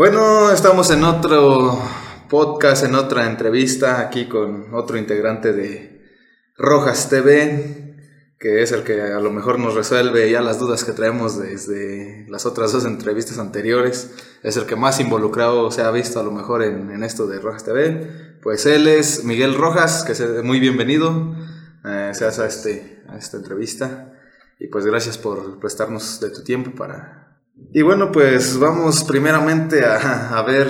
Bueno, estamos en otro podcast, en otra entrevista aquí con otro integrante de Rojas TV, que es el que a lo mejor nos resuelve ya las dudas que traemos desde las otras dos entrevistas anteriores. Es el que más involucrado se ha visto a lo mejor en, esto de Rojas TV. Pues él es Miguel Rojas, que es muy bienvenido. Eh, a, este, a esta entrevista. Y pues gracias por prestarnos de tu tiempo para y bueno, pues vamos primeramente a, ver,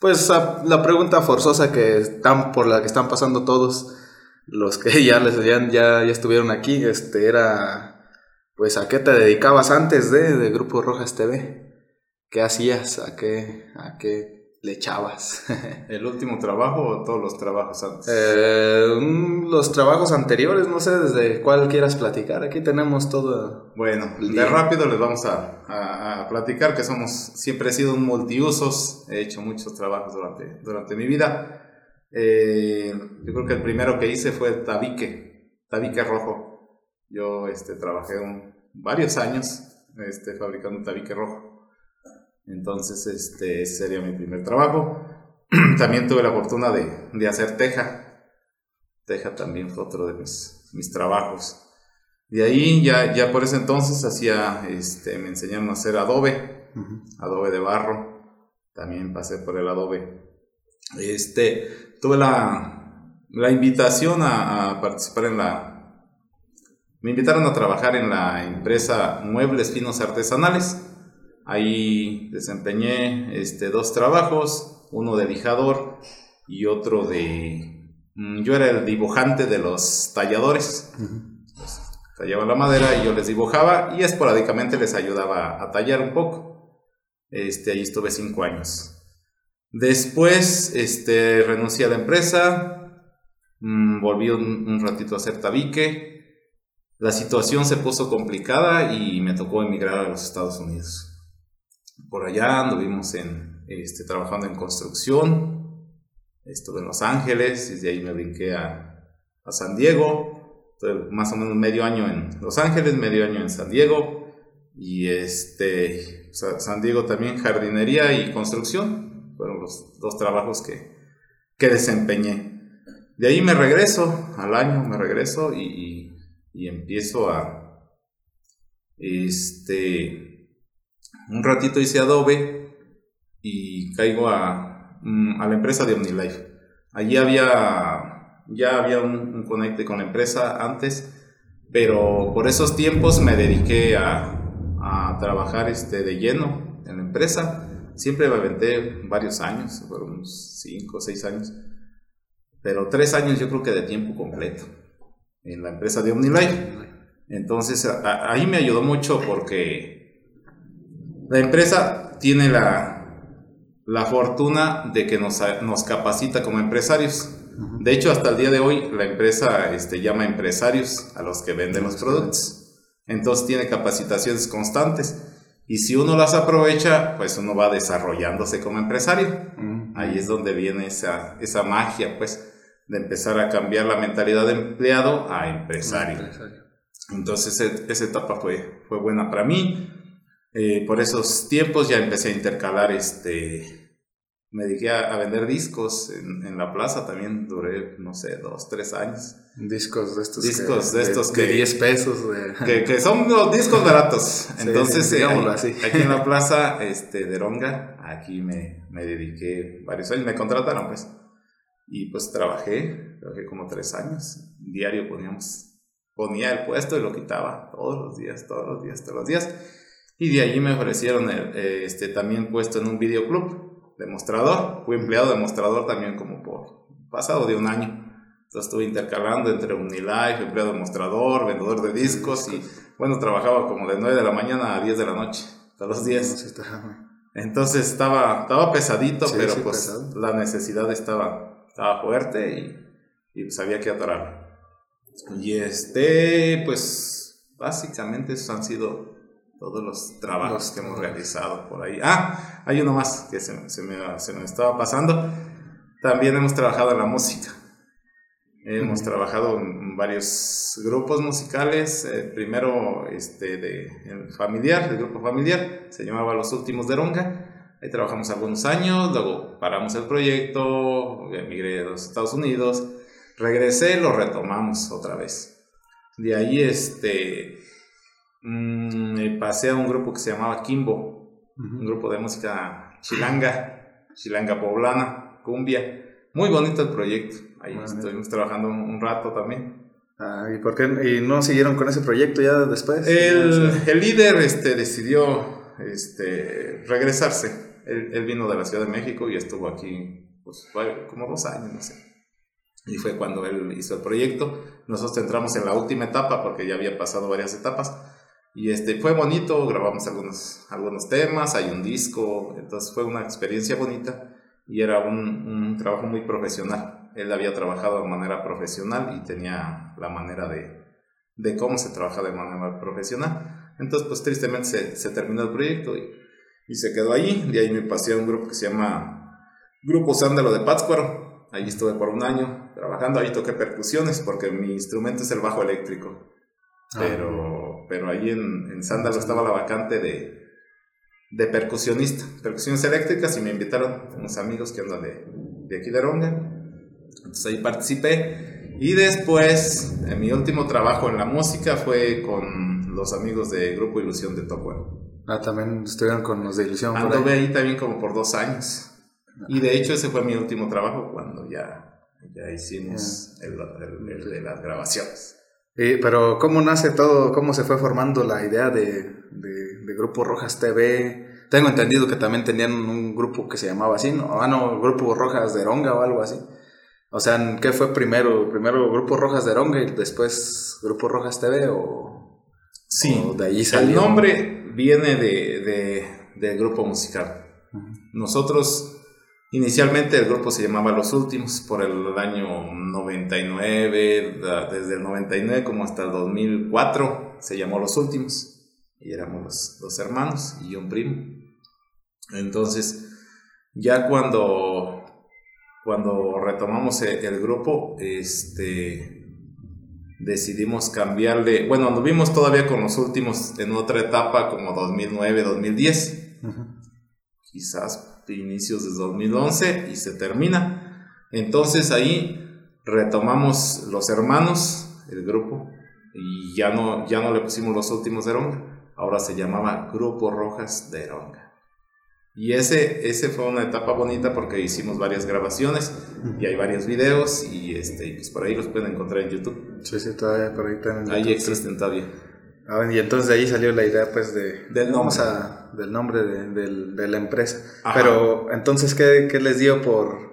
pues la pregunta forzosa que están, por la que están pasando todos los que ya, les, ya, ya, estuvieron aquí, este, era, pues, ¿a qué te dedicabas antes de, de Grupo Rojas TV? ¿Qué hacías? ¿A qué, a qué le echabas. ¿El último trabajo o todos los trabajos antes? Eh, los trabajos anteriores, no sé desde cuál quieras platicar. Aquí tenemos todo. Bueno, de rápido les vamos a, platicar que somos, siempre he sido un multiusos, he hecho muchos trabajos durante, durante mi vida. Eh, yo creo que el primero que hice fue tabique, tabique rojo. Yo este, trabajé varios años este, fabricando tabique rojo. Entonces, este, sería mi primer trabajo. también tuve la fortuna de, de, hacer teja. Teja también fue otro de mis, mis trabajos. De ahí ya, ya por ese entonces hacía, este, me enseñaron a hacer adobe, adobe de barro. También pasé por el adobe. Este, tuve la, la invitación a, a participar en la... Me invitaron a trabajar en la empresa Muebles Finos Artesanales Ahí desempeñé este, dos trabajos, uno de lijador y otro de... Mm, yo era el dibujante de los talladores. Tallaba la madera y yo les dibujaba y esporádicamente les ayudaba a tallar un poco. Este, ahí estuve cinco años. Después este, renuncié a la empresa, mm, volví un, un ratito a hacer tabique. La situación se puso complicada y me tocó emigrar a los Estados Unidos por allá, anduvimos en, este, trabajando en construcción, estuve en Los Ángeles, y de ahí me brinqué a, a San Diego, más o menos medio año en Los Ángeles, medio año en San Diego, y este, San Diego también jardinería y construcción, fueron los dos trabajos que, que desempeñé. De ahí me regreso, al año me regreso y, y, y empiezo a, este, un ratito hice Adobe y caigo a, mm, a la empresa de OmniLife. Allí había, ya había un, conecte con la empresa antes, pero por esos tiempos me dediqué a, a trabajar este, de lleno en la empresa. Siempre me aventé varios años, fueron unos 5 o 6 años, pero 3 años yo creo que de tiempo completo en la empresa de OmniLife. Entonces ahí me ayudó mucho porque la empresa tiene la, la fortuna de que nos, nos, capacita como empresarios. De hecho, hasta el día de hoy, la empresa este, llama empresarios a los que venden los productos. Entonces tiene capacitaciones constantes. Y si uno las aprovecha, pues uno va desarrollándose como empresario. Ahí es donde viene esa, esa magia, pues, de empezar a cambiar la mentalidad de empleado a empresario. Entonces, esa etapa fue, fue buena para mí. Eh, por esos tiempos ya empecé a intercalar, este, me dediqué a, vender discos en, la plaza, también duré, no sé, dos, tres años. Discos de estos. Discos de, estos que... 10 pesos. Que, son los discos baratos. Entonces, eh, aquí en la plaza este, de Ronga, aquí me, me dediqué varios años, me contrataron pues. Y pues trabajé, trabajé como tres años. Diario poníamos, ponía el puesto y lo quitaba todos los días, todos los días, todos los días y de allí me ofrecieron eh, este, también puesto en un videoclub demostrador. Fui empleado demostrador también como por pasado de un año. Entonces estuve intercalando entre Unilife, empleado demostrador, vendedor de discos y bueno, trabajaba como de 9 de la mañana a 10 de la noche, todos los días. Entonces estaba, estaba pesadito, pero pues la necesidad estaba, estaba fuerte y, y pues había que. Y este, pues básicamente esos han sido todos los trabajos que hemos realizado por ahí. Ah, hay uno más que se, se, me, se me estaba pasando. También hemos trabajado en la música. Hemos trabajado en varios grupos musicales. Eh, primero este, de familiar, el grupo familiar, se llamaba Los Últimos de Ronga. Ahí trabajamos algunos años, luego paramos el proyecto, emigré a los Estados Unidos, regresé, lo retomamos otra vez. De ahí este, mm, me pasé a un grupo que se llamaba Kimbo, un grupo de música chilanga, chilanga poblana, cumbia. Muy bonito el proyecto. Ahí estuvimos trabajando un, rato también. Ah, ¿Y por qué y no siguieron con ese proyecto ya después? El, el líder este, decidió este, regresarse él, vino de la Ciudad de México y estuvo aquí pues, como dos años, no sé. Y fue cuando él hizo el proyecto. Nosotros entramos en la última etapa porque ya había pasado varias etapas. Y este, fue bonito, grabamos algunos, algunos temas, hay un disco, entonces fue una experiencia bonita y era un, un trabajo muy profesional. Él había trabajado de manera profesional y tenía la manera de, de cómo se trabaja de manera profesional. Entonces, pues tristemente se, se terminó el proyecto y y se quedó ahí. De ahí me pasé a un grupo que se llama Grupo Sándalo de Pátzcuaro. Ahí estuve por un año trabajando, ahí toqué percusiones porque mi instrumento es el bajo eléctrico. Ah. Pero, ahí en, en Sándalo estaba la vacante de, de percusionista, percusiones eléctricas y me invitaron unos amigos que andan de, de aquí de Ronga. Entonces ahí participé y después mi último trabajo en la música fue con los amigos de Grupo Ilusión de Tocuero. Ah, también estuvieron con los de Ilusión. Anduve ahí. también como por dos años. Y de hecho ese fue mi último trabajo cuando ya, ya hicimos el, de las grabaciones. Pero ¿cómo nace todo? ¿Cómo se fue formando la idea de, de, Grupo Rojas TV? Tengo entendido que también tenían un grupo que se llamaba así, ¿no? Ah, no, Grupo Rojas de Ronga o algo así. O sea, ¿qué fue primero? ¿Primero Grupo Rojas de Ronga y después Grupo Rojas TV o...? Sí, de salió? El nombre viene de, del grupo musical. Nosotros, inicialmente el grupo se llamaba Los Últimos por el año 99, desde el 99 como hasta el 2004 se llamó Los Últimos y éramos los, hermanos y un primo. Entonces, ya cuando, cuando retomamos el, el grupo, este, decidimos cambiarle, bueno, anduvimos todavía con los últimos en otra etapa como 2009, 2010, quizás inicios de 2011 y se termina. Entonces ahí retomamos los hermanos, el grupo, y ya no, ya no le pusimos los últimos de Eronga, ahora se llamaba Grupo Rojas de Eronga. Y ese, ese fue una etapa bonita porque hicimos varias grabaciones y hay varios videos y este, pues por ahí los pueden encontrar en YouTube. Sí, sí, todavía por ahí también. Ahí existen todavía. Ah, y entonces de ahí salió la idea pues de... Del nombre. del nombre de, la empresa. Pero entonces, ¿qué, ¿qué, les dio por,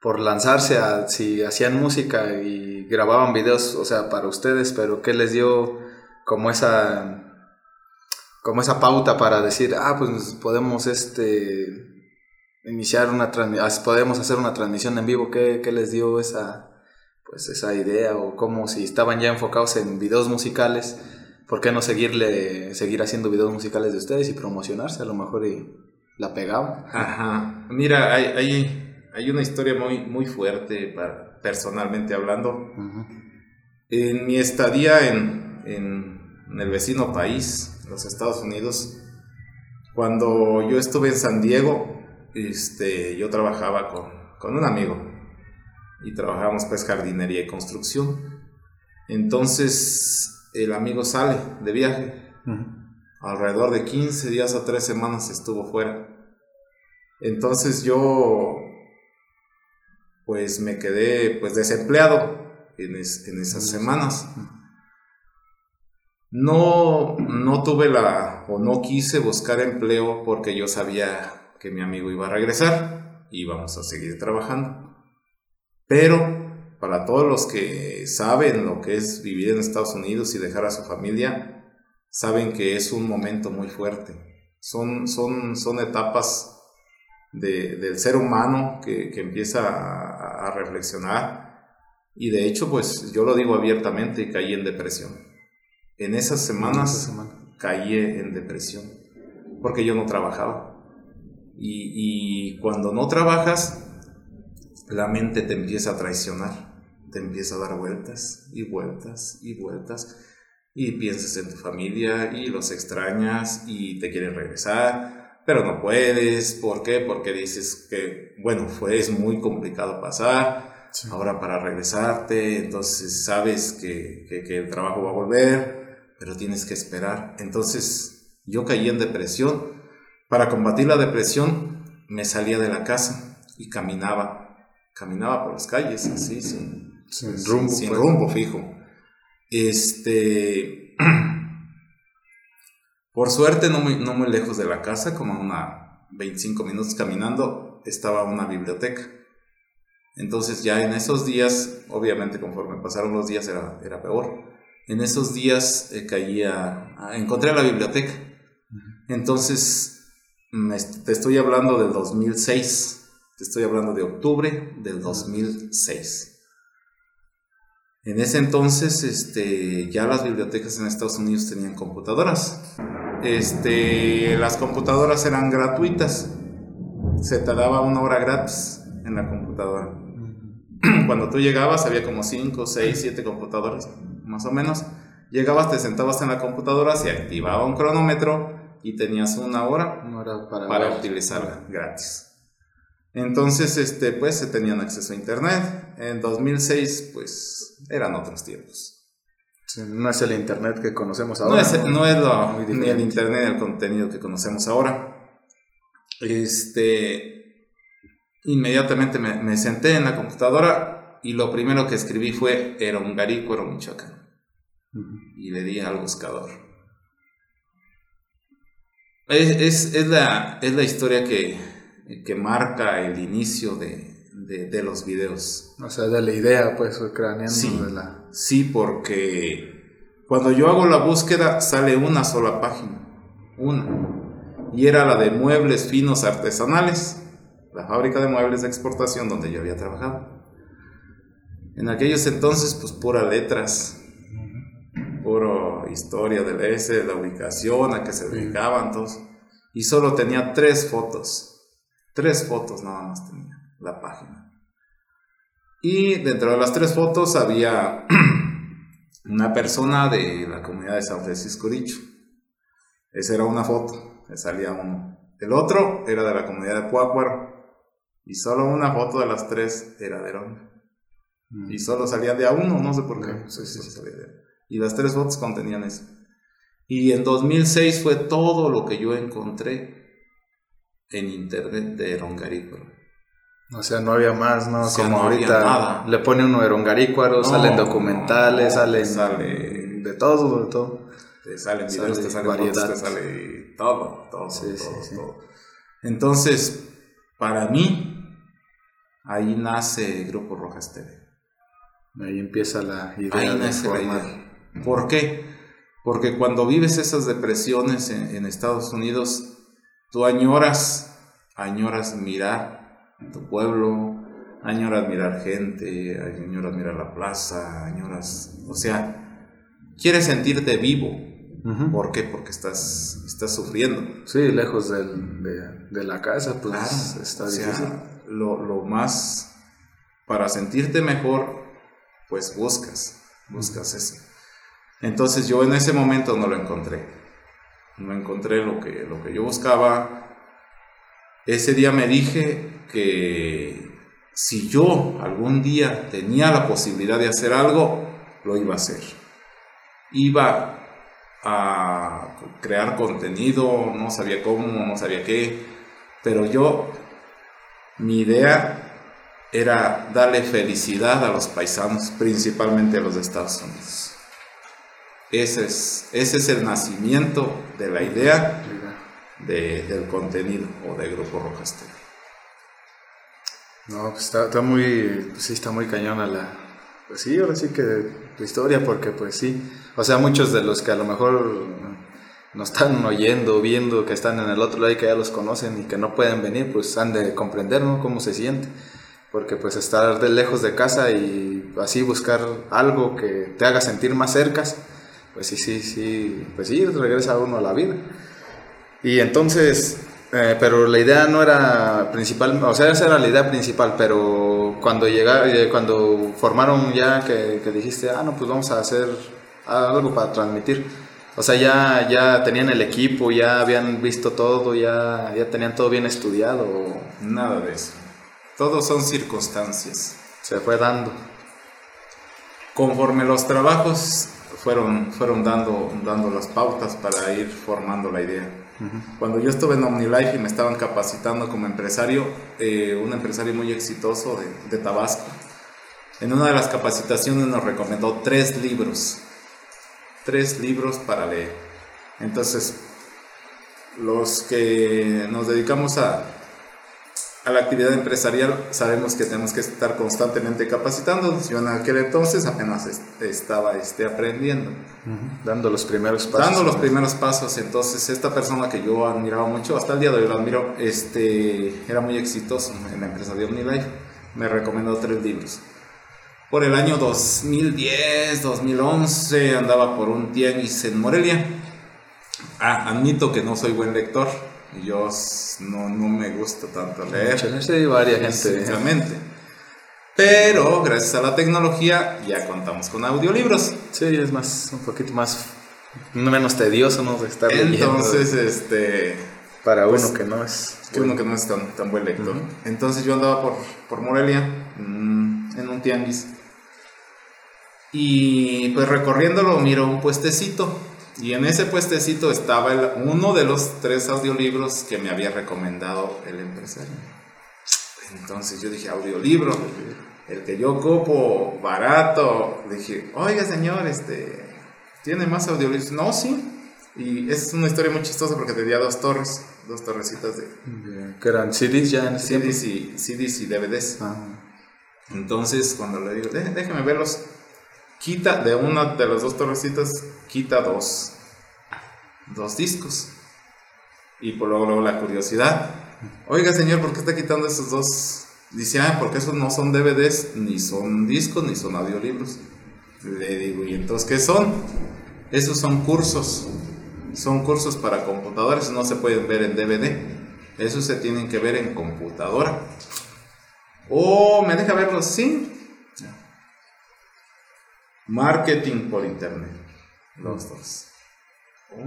por lanzarse a si hacían música y grababan videos, o sea, para ustedes, pero qué les dio como esa como esa pauta para decir, ah, pues podemos este iniciar una podemos hacer una transmisión en vivo, ¿qué, ¿qué, les dio esa pues esa idea o cómo si estaban ya enfocados en videos musicales, ¿por qué no seguirle seguir haciendo videos musicales de ustedes y promocionarse a lo mejor y la pegaban? Ajá. Mira, hay, hay, hay una historia muy muy fuerte para, personalmente hablando. En mi estadía en, en el vecino país, los Estados Unidos. Cuando yo estuve en San Diego, este, yo trabajaba con, con un amigo y trabajábamos pues jardinería y construcción. Entonces el amigo sale de viaje. Alrededor de 15 días a 3 semanas estuvo fuera. Entonces yo pues me quedé pues desempleado en, en esas semanas. No, no tuve la, o no quise buscar empleo porque yo sabía que mi amigo iba a regresar y íbamos a seguir trabajando. Pero para todos los que saben lo que es vivir en Estados Unidos y dejar a su familia, saben que es un momento muy fuerte. Son, son, son etapas del ser humano que, empieza a, a reflexionar y de hecho, pues yo lo digo abiertamente, caí en depresión en esas semanas caí en depresión porque yo no trabajaba. Y, cuando no trabajas, la mente te empieza a traicionar, te empieza a dar vueltas y vueltas y vueltas y piensas en tu familia y los extrañas y te quieren regresar pero no puedes. ¿Por qué? Porque dices que, bueno, fue, es muy complicado pasar. Ahora para regresarte, entonces sabes que, que, el trabajo va a volver, pero tienes que esperar. Entonces yo caí en depresión. Para combatir la depresión me salía de la casa y caminaba, caminaba por las calles así, sin, sin rumbo, sin pues. rumbo fijo. Este, por suerte, no muy, no muy lejos de la casa, como a una 25 minutos caminando, estaba una biblioteca. Entonces ya en esos días, obviamente conforme pasaron los días era, era peor. En esos días eh, caía, ah, encontré la biblioteca. Entonces, te estoy hablando del 2006, te estoy hablando de octubre del 2006. En ese entonces, este, ya las bibliotecas en Estados Unidos tenían computadoras. Este, las computadoras eran gratuitas. Se te daba una hora gratis en la computadora. Cuando tú llegabas, había como 5, 6, 7 computadoras, más o menos. Llegabas, te sentabas en la computadora, se activaba un cronómetro y tenías una hora, para, para utilizarla gratis. Entonces, este, pues se tenían acceso a Internet. En 2006, pues eran otros tiempos. no es el Internet que conocemos ahora. No es, no es lo, ni el Internet, el contenido que conocemos ahora. Este, inmediatamente me, senté en la computadora y lo primero que escribí fue era un Michoacán. Y le di al buscador. Es, es, la, es la historia que, que marca el inicio de, de, los videos. O sea, de la idea, pues, craneando sí, de la... Sí, porque cuando yo hago la búsqueda sale una sola página, una. Y era la de muebles finos artesanales, la fábrica de muebles de exportación donde yo había trabajado. En aquellos entonces, pues, pura letras, pura historia del S, la ubicación, a que se dedicaban todos. Y solo tenía tres fotos Tres fotos nada más tenía la página. Y dentro de las tres fotos había una persona de la comunidad de San Francisco Dicho. Esa era una foto, le salía uno. El otro era de la comunidad de Cuácuaro. Y solo una foto de las tres era de. Mm. Y solo salía de a uno, no sé por qué. Y las tres fotos contenían eso. Y en 2006 fue todo lo que yo encontré en internet de Erongarícuaro. O sea, no había más, ¿no? Como ahorita le pone uno Erongarícuaro, salen documentales, salen sale de todo, de todo. Te salen videos, te sale variedad. te sale todo, todo, todo, todo. Entonces, para mí, ahí nace Grupo Rojas TV. Ahí empieza la idea ahí nace La idea. ¿Por qué? Porque cuando vives esas depresiones en Estados Unidos, Tú añoras, añoras mirar tu pueblo, añoras mirar gente, añoras mirar la plaza, añoras, o sea, quieres sentirte vivo. ¿Por qué? Porque estás, estás sufriendo. Sí, lejos de, la casa, pues está difícil. lo, lo más, para sentirte mejor, pues buscas, buscas eso. Entonces yo en ese momento no lo encontré no encontré lo que, lo que yo buscaba. Ese día me dije que si yo algún día tenía la posibilidad de hacer algo, lo iba a hacer. Iba a crear contenido, no sabía cómo, no sabía qué, pero yo, mi idea era darle felicidad a los paisanos, principalmente a los Estados Unidos. Ese es, ese es el nacimiento de la idea del contenido o de Grupo Rojas TV. No, pues está, muy, pues sí, está muy cañona la, pues sí, ahora sí que tu historia, porque pues sí, o sea, muchos de los que a lo mejor nos están oyendo, viendo, que están en el otro lado y que ya los conocen y que no pueden venir, pues han de comprender. Cómo se siente, porque pues estar de lejos de casa y así buscar algo que te haga sentir más cercas, pues sí, sí, sí, pues sí, regresa uno a la vida. Y entonces, eh, pero la idea no era principal, o sea, esa era la idea principal, pero cuando llega, eh, cuando formaron ya que, dijiste, ah, no, pues vamos a hacer algo para transmitir, O sea, ya, ya tenían el equipo, ya habían visto todo, ya, ya tenían todo bien estudiado. Nada de eso. Todo son circunstancias. Se fue dando. Conforme los trabajos fueron, fueron dando, dando las pautas para ir formando la idea. Cuando yo estuve en OmniLife y me estaban capacitando como empresario, eh, un empresario muy exitoso de, de Tabasco, en una de las capacitaciones nos recomendó tres libros tres libros para leer. Entonces, los que nos dedicamos a, a la actividad empresarial sabemos que tenemos que estar constantemente capacitándonos. Yo en aquel entonces apenas estaba este, aprendiendo. Dando los primeros pasos. Dando los primeros pasos. Entonces esta persona que yo admiraba mucho, hasta el día de hoy lo admiro, este, era muy exitoso en la empresa de OmniLife. Me recomendó tres libros por el año 2010, 2011, andaba por un tianguis en Morelia. Ah, admito que no soy buen lector. Yo no, no me gusta tanto leer. Sí, varias gente. Exactamente. Pero gracias a la tecnología ya contamos con audiolibros. Sí, es más, un poquito más, menos tedioso, ¿no? De estar Entonces, este... Para uno pues, que no es... Que uno que no es tan, tan buen lector. Entonces yo andaba por, por Morelia, mm, en un tianguis. Y pues recorriéndolo miro un puestecito. Y en ese puestecito estaba uno de los tres audiolibros que me había recomendado el empresario. Entonces yo dije, audiolibro, el que yo copo barato. dije, oiga señor, este, ¿tiene más audiolibros? No, sí. Y es una historia muy chistosa porque tenía dos torres, dos torrecitas de... Que eran CDs ya en CDs y, CDs y DVDs. Ah. Entonces cuando le digo, déjeme verlos quita de una de las dos torrecitas, quita dos, dos discos. Y por luego, luego la curiosidad. Oiga, señor, ¿por qué está quitando esos dos? Dice, ah, porque esos no son DVDs, ni son discos, ni son audiolibros. Le digo, ¿y entonces qué son? Esos son cursos. Son cursos para computadores, no se pueden ver en DVD. Esos se tienen que ver en computadora. Oh, ¿me deja verlos? Sí. Marketing por internet. Los dos. Oh.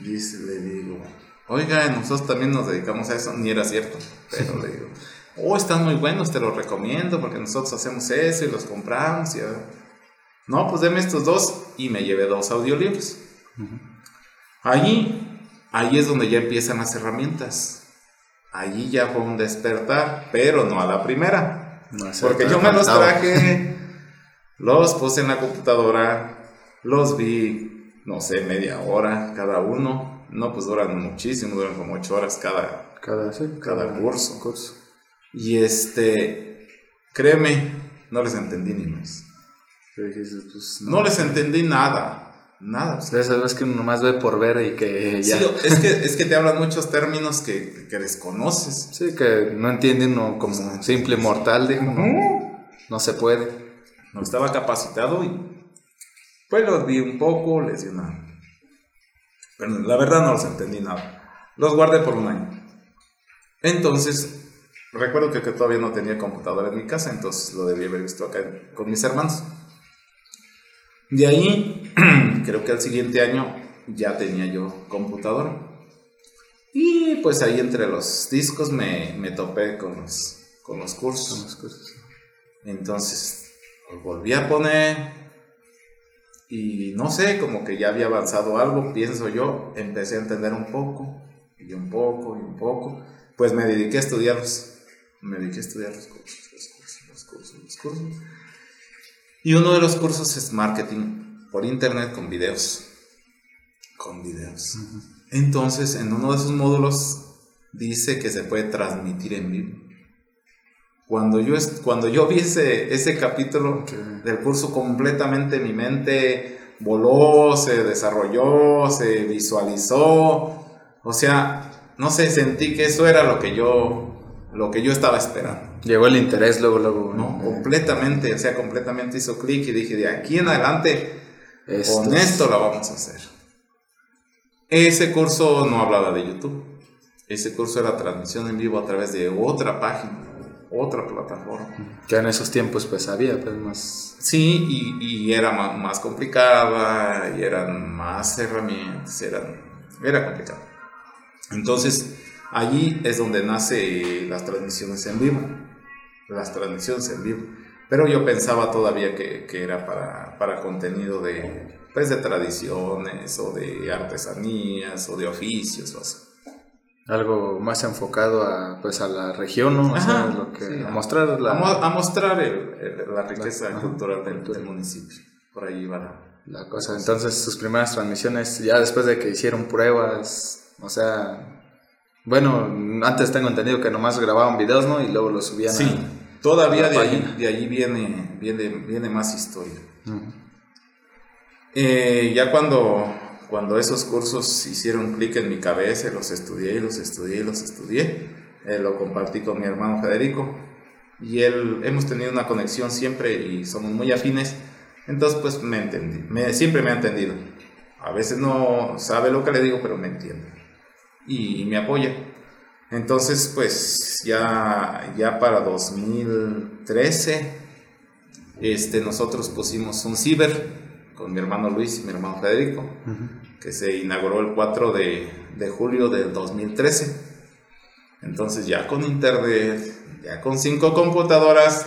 Dice, le digo, oiga, nosotros también nos dedicamos a eso. Ni era cierto, pero le digo, oh, están muy buenos, te los recomiendo porque nosotros hacemos eso y los compramos. Y, no, pues deme estos dos y me llevé dos audiolibros. Allí, ahí es donde ya empiezan las herramientas. Allí ya fue un despertar, pero no a la primera. Porque yo me los traje, los puse en la computadora, los vi, no sé, media hora cada uno. No, pues duran muchísimo, duran como ocho horas cada, cada, cada, curso. curso. Y este, créeme, no les entendí ni más. Pues, no. les entendí nada. Nada. Esa que uno nomás ve por ver y que ya. Sí, es que, es que te hablan muchos términos que, que desconoces. Sí, que no entienden no, como simple mortal, digo, no, se puede. No estaba capacitado y pues los vi un poco, les di una. Pero la verdad no los entendí nada. Los guardé por un año. Entonces, recuerdo que, que todavía no tenía computadora en mi casa, entonces lo debí haber visto acá con mis hermanos. De ahí, creo que al siguiente año ya tenía yo computadora. Y pues ahí entre los discos me, me topé con los, con los cursos. Entonces, volví a poner y no sé, como que ya había avanzado algo, pienso yo, empecé a entender un poco, y un poco, y un poco. Pues me dediqué a estudiarlos. Me dediqué a estudiar los cursos, los cursos, los cursos, los cursos. Y uno de los cursos es marketing por internet con videos. Con videos. Entonces, en uno de esos módulos dice que se puede transmitir en vivo. Cuando yo, cuando yo vi ese, capítulo del curso, completamente mi mente voló, se desarrolló, se visualizó. O sea, no sé, sentí que eso era lo que yo lo que yo estaba esperando. Llegó el interés luego, luego. No, completamente, o sea, completamente hizo clic y dije, de aquí en adelante, con esto lo vamos a hacer. Ese curso no hablaba de YouTube. Ese curso era transmisión en vivo a través de otra página. otra plataforma. Que en esos tiempos pues había pues más... Sí, y, y era más, más, complicada, y eran más herramientas, eran, era complicado. Entonces, allí es donde nace las transmisiones en vivo, las transmisiones en vivo. Pero yo pensaba todavía que, que era para, para contenido de, pues, de tradiciones o de artesanías o de oficios o así algo más enfocado a, pues, a la región, ¿no? O lo que, a, mostrar la... A, mostrar el, la riqueza cultural del, municipio. Por ahí va la, cosa. Entonces, sus primeras transmisiones, ya después de que hicieron pruebas, o sea, bueno, antes tengo entendido que nomás grababan videos, ¿no? Y luego los subían sí, todavía de ahí viene, viene, viene más historia. Eh, ya cuando cuando esos cursos hicieron clic en mi cabeza, los estudié y los estudié y los estudié, eh, lo compartí con mi hermano Federico y él hemos tenido una conexión siempre y somos muy afines, entonces pues me entendí, me, siempre me ha entendido. A veces no sabe lo que le digo, pero me entiende y, me apoya. Entonces pues ya, ya para 2013 este, nosotros pusimos un ciber con mi hermano Luis y mi hermano Federico, que se inauguró el 4 de, de, julio del 2013. Entonces ya con internet, ya con cinco computadoras,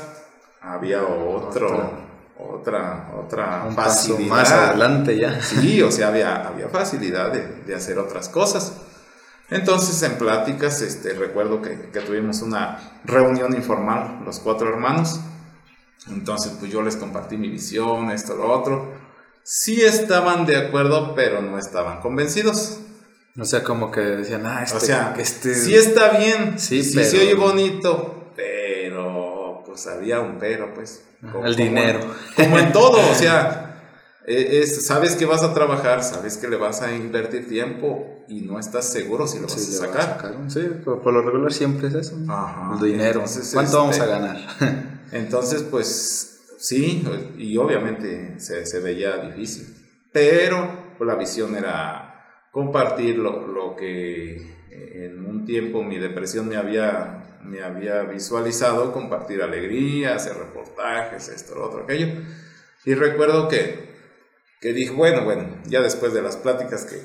había otro, otra, otra, Un facilidad. más adelante ya. Sí, o sea, había, había facilidad de, de, hacer otras cosas. Entonces en pláticas, este, recuerdo que, que tuvimos una reunión informal, los cuatro hermanos. Entonces, pues yo les compartí mi visión, esto, lo otro sí estaban de acuerdo, pero no estaban convencidos. O sea, como que decían, ah, este, o sea, este... sí está bien, sí, sí se oye bonito, pero pues había un pero, pues. el dinero. Como en todo, o sea, es, sabes que vas a trabajar, sabes que le vas a invertir tiempo y no estás seguro si lo vas a sacar. Sí, por, lo regular siempre es eso. Ajá. El dinero. ¿Cuánto vamos a este, ganar? entonces, pues sí, y obviamente se, veía difícil, pero la visión era compartir lo, que en un tiempo mi depresión me había, me había visualizado, compartir alegría, hacer reportajes, esto, lo otro, aquello. Y recuerdo que, que dije, bueno, bueno, ya después de las pláticas que,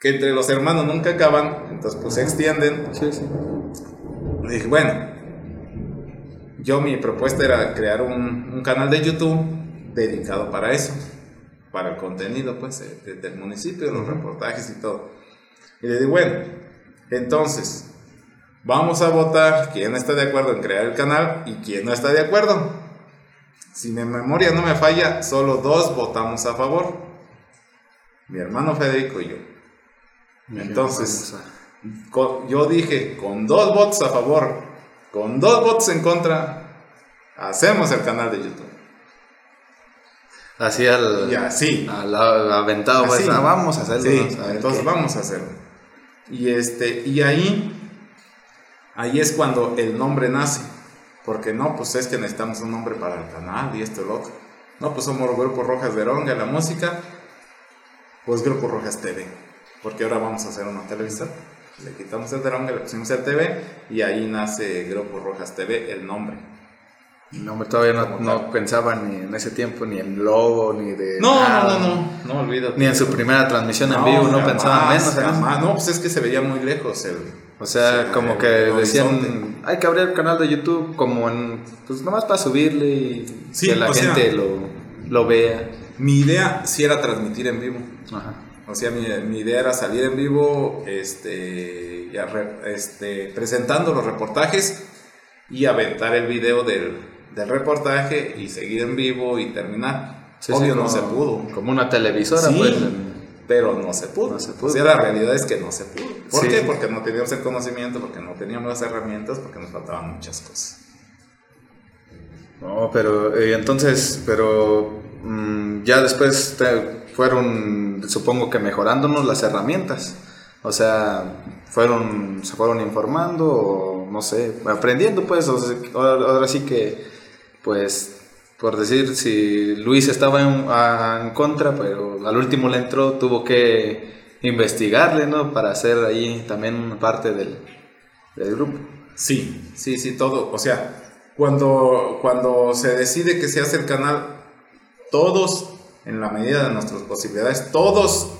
que entre los hermanos nunca acaban, entonces pues se extienden. Sí, sí. Dije, bueno, yo mi propuesta era crear un, canal de YouTube dedicado para eso, para el contenido pues del municipio, los reportajes y todo. Y le digo, bueno, entonces, vamos a votar quién está de acuerdo en crear el canal y quién no está de acuerdo. Si mi memoria no me falla, solo dos votamos a favor. Mi hermano Federico y yo. Entonces, yo dije, con dos votos a favor con dos votos en contra, hacemos el canal de YouTube. Así al, y así. al aventado, pues, vamos a hacerlo. Sí, entonces vamos a hacerlo. Y, este, y ahí, ahí es cuando el nombre nace. Porque no, pues es que necesitamos un nombre para el canal y esto y lo otro. No, pues somos Grupo Rojas Veronga, la música, pues Grupo Rojas TV. Porque ahora vamos a hacer una televisión le quitamos el Deronga, le pusimos el TV y ahí nace Grupo Rojas TV, el nombre. El nombre todavía no, no pensaba ni en ese tiempo ni en logo, ni de. No, no, no, no, olvídate. Ni en su primera transmisión en vivo, no pensaba menos. No, pues es que se veía muy lejos el. O sea, como que decían, hay que abrir el canal de YouTube como en, pues nomás para subirle y que la gente lo, lo vea. Mi idea sí era transmitir en vivo. Ajá. O sea, mi, mi, idea era salir en vivo, este, este, presentando los reportajes y aventar el video del, del reportaje y seguir en vivo y terminar. Obvio no se pudo. Como una televisora, pues. Pero no se pudo. se pudo. O sea, la realidad es que no se pudo. ¿Por qué? Porque no teníamos el conocimiento, porque no teníamos las herramientas, porque nos faltaban muchas cosas. No, pero eh, entonces, pero mm, ya después te, fueron, supongo que mejorándonos las herramientas. O sea, fueron, se fueron informando o no sé, aprendiendo pues. ahora, sí que, pues, por decir, si Luis estaba en, contra, pero al último le entró, tuvo que investigarle, ¿no? Para hacer ahí también parte del, del grupo. Sí, sí, sí, todo. O sea, cuando, cuando se decide que se hace el canal, todos, en la medida de nuestras posibilidades, todos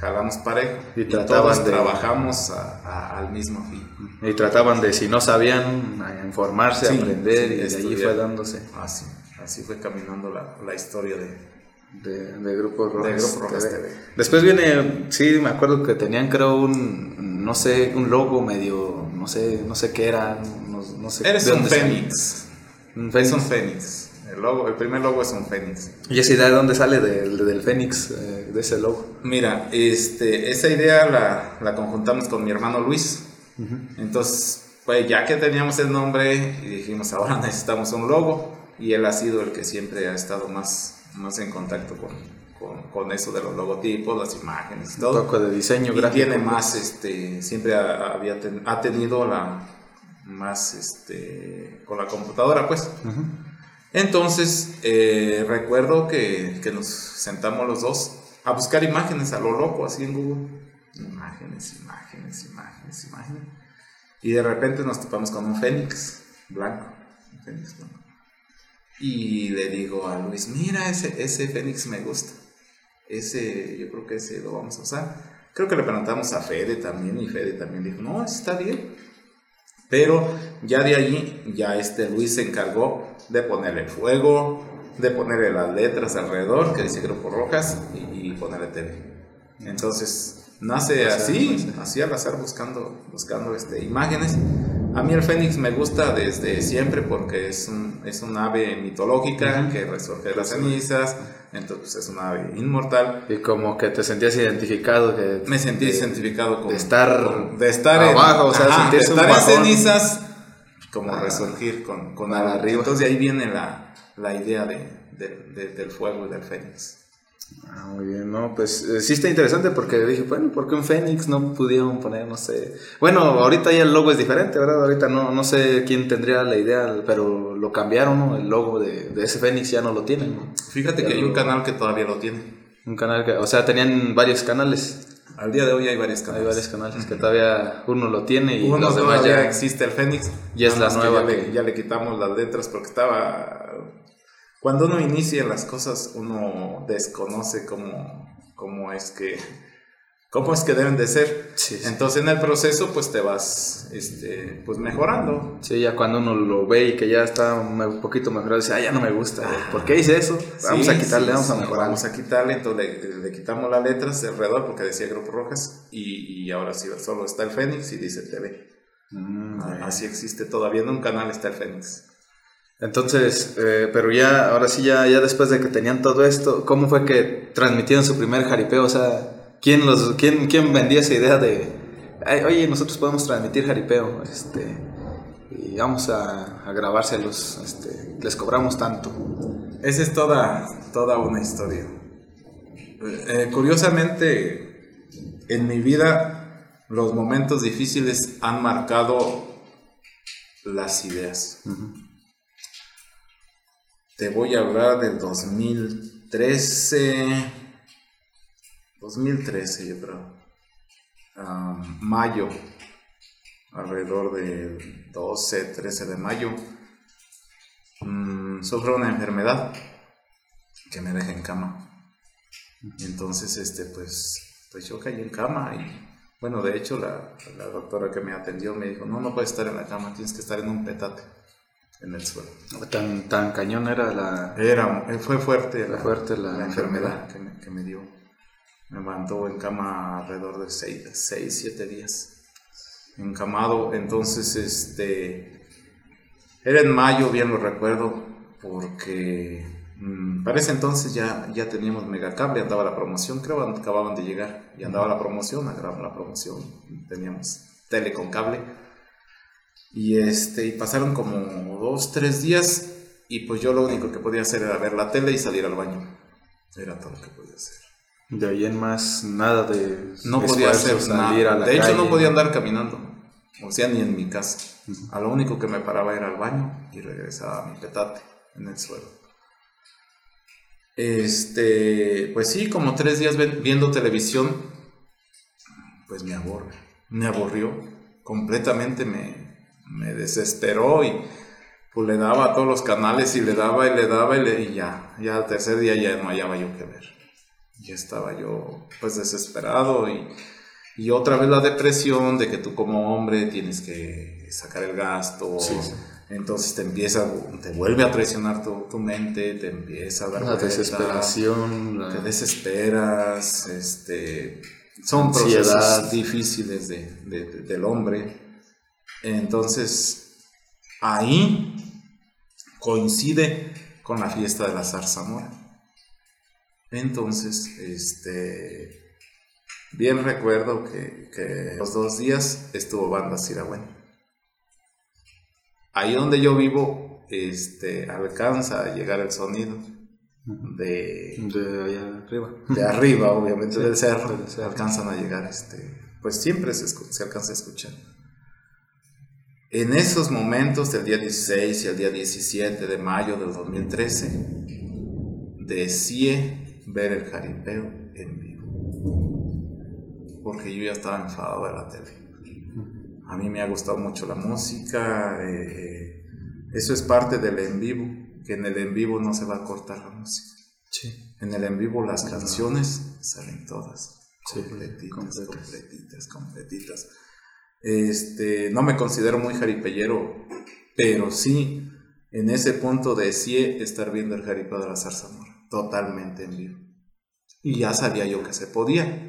jalamos parejo. Y, trataban trabajamos al mismo fin. Y trataban de, si no sabían, informarse, aprender, y de allí fue dándose. Así, así fue caminando la, la historia de, de, de Grupo Rojas, Después viene, sí, me acuerdo que tenían creo un, no sé, un logo medio, no sé, no sé qué era, no, sé. Eres un fénix. un fénix. Es un fénix. El, logo, el primer logo es un fénix. ¿Y esa idea de dónde sale del, del fénix, eh, de ese logo? Mira, este, esa idea la, la conjuntamos con mi hermano Luis. Entonces, pues ya que teníamos el nombre y dijimos, ahora necesitamos un logo. Y él ha sido el que siempre ha estado más más en contacto con, con, con, eso de los logotipos, las imágenes y todo. Un poco de diseño y gráfico. tiene más, este, siempre ha, había ha tenido la más, este, con la computadora, pues. Entonces, eh, recuerdo que, que, nos sentamos los dos a buscar imágenes a lo loco, así en Google. Imágenes, imágenes, imágenes, imágenes. Y de repente nos topamos con un fénix blanco. Un fénix blanco. Y le digo a Luis, mira, ese, ese Fénix me gusta. Ese, yo creo que ese lo vamos a usar. Creo que le preguntamos a Fede también y Fede también dijo, no, está bien. Pero ya de allí, ya este Luis se encargó de ponerle fuego, de ponerle las letras alrededor, que dice Grupo Rojas, y, ponerle TV. Entonces, nace así, así al azar buscando, buscando este, imágenes. A mí el fénix me gusta desde siempre porque es un, es un ave mitológica que resurge de las cenizas, entonces es una ave inmortal. Y como que te sentías identificado. Que, me sentí identificado con... De estar, de estar abajo, o sea, de estar en cenizas, como resurgir con, con arriba. Entonces de ahí viene la, la idea de, del fuego y del fénix. Ah, muy bien, no, pues eh, sí está interesante porque dije, bueno, ¿por qué un Fénix no pudieron poner, no sé? Bueno, ahorita ya el logo es diferente, ¿verdad? Ahorita no, no sé quién tendría la idea, pero lo cambiaron, ¿no? El logo de, de ese Fénix ya no lo tienen, ¿no? Fíjate que hay un canal que todavía lo tiene. Un canal que, o sea, tenían varios canales. Al día de hoy hay varios canales. Hay varios canales que todavía uno lo tiene y uno los demás ya existe el Fénix. Y es la nueva. Que ya le quitamos las letras porque estaba cuando uno inicia las cosas, uno desconoce cómo, cómo es que cómo es que deben de ser. Entonces en el proceso pues te vas este, pues mejorando. Sí, ya cuando uno lo ve y que ya está un poquito mejorado, dice, ah, ya no me gusta, ¿por qué hice eso? Vamos a quitarle, vamos a mejorar. Vamos a quitarle, entonces le, quitamos las letras alrededor porque decía Grupo Rojas y, y, ahora sí, solo está el Fénix y dice TV. Mm, Así existe todavía, en un canal está el Fénix. Entonces, eh, pero ya, ahora sí, ya, ya después de que tenían todo esto, ¿cómo fue que transmitieron su primer jaripeo? O sea, ¿quién, los, quién, quién vendía esa idea de, oye, nosotros podemos transmitir jaripeo, este, y vamos a, a grabárselos, este, les cobramos tanto? Esa es toda, toda una historia. Eh, curiosamente, en mi vida, los momentos difíciles han marcado las ideas. Te voy a hablar del 2013. 2013, yo creo. mayo. Alrededor del 12, 13 de mayo. Mm, sufro una enfermedad que me deja en cama. Entonces, este, pues, pues yo caí en cama y, bueno, de hecho, la, la doctora que me atendió me dijo, no, no puedes estar en la cama, tienes que estar en un petate en el suelo. ¿Tan, tan cañón era la...? Era, fue fuerte, la, fuerte la, enfermedad, que, me, que, me, dio. Me levantó en cama alrededor de 6, 7 días. Encamado, entonces, este... Era en mayo, bien lo recuerdo, porque mmm, para ese entonces ya, ya teníamos megacable, andaba la promoción, creo que acababan de llegar, y andaba la promoción, agarramos la promoción, teníamos tele con cable y, este, y pasaron como dos, tres días y pues yo lo único que podía hacer era ver la tele y salir al baño. Era todo lo que podía hacer. De ahí en más nada de... No podía hacer nada. de hecho no podía andar caminando. O sea, ni en mi casa. A lo único que me paraba era al baño y regresaba a mi petate en el suelo. Este, pues sí, como tres días viendo televisión, pues me aburre. Me aburrió. Completamente me, me desesperó y pues le daba a todos los canales y le daba y le daba y, le, y ya, ya al tercer día ya no hallaba yo que ver. Ya estaba yo pues desesperado y, y otra vez la depresión de que tú como hombre tienes que sacar el gasto. Entonces te empieza, te vuelve a traicionar tu, tu mente, te empieza a dar la desesperación, te desesperas, este, son procesos difíciles de, del hombre. Entonces ahí coincide con la fiesta de la zarzamora. Entonces, este, bien recuerdo que, que los dos días estuvo banda Siragüen ahí donde yo vivo, este, alcanza a llegar el sonido de, de allá arriba. De arriba, obviamente, del, cerro, Alcanzan a llegar, este, pues siempre se, se alcanza a escuchar. En esos momentos del día 16 y el día 17 de mayo del 2013, deseé ver el jaripeo en vivo. Porque yo ya estaba enfadado de la tele. A mí me ha gustado mucho la música. Eh, eso es parte del en vivo, que en el en vivo no se va a cortar la música. Sí. En el en vivo las canciones salen todas. completitas, completitas, completitas. Este, no me considero muy jaripellero, pero sí en ese punto deseé estar viendo el jaripeo de la zarzamora, totalmente en vivo. Y ya sabía yo que se podía.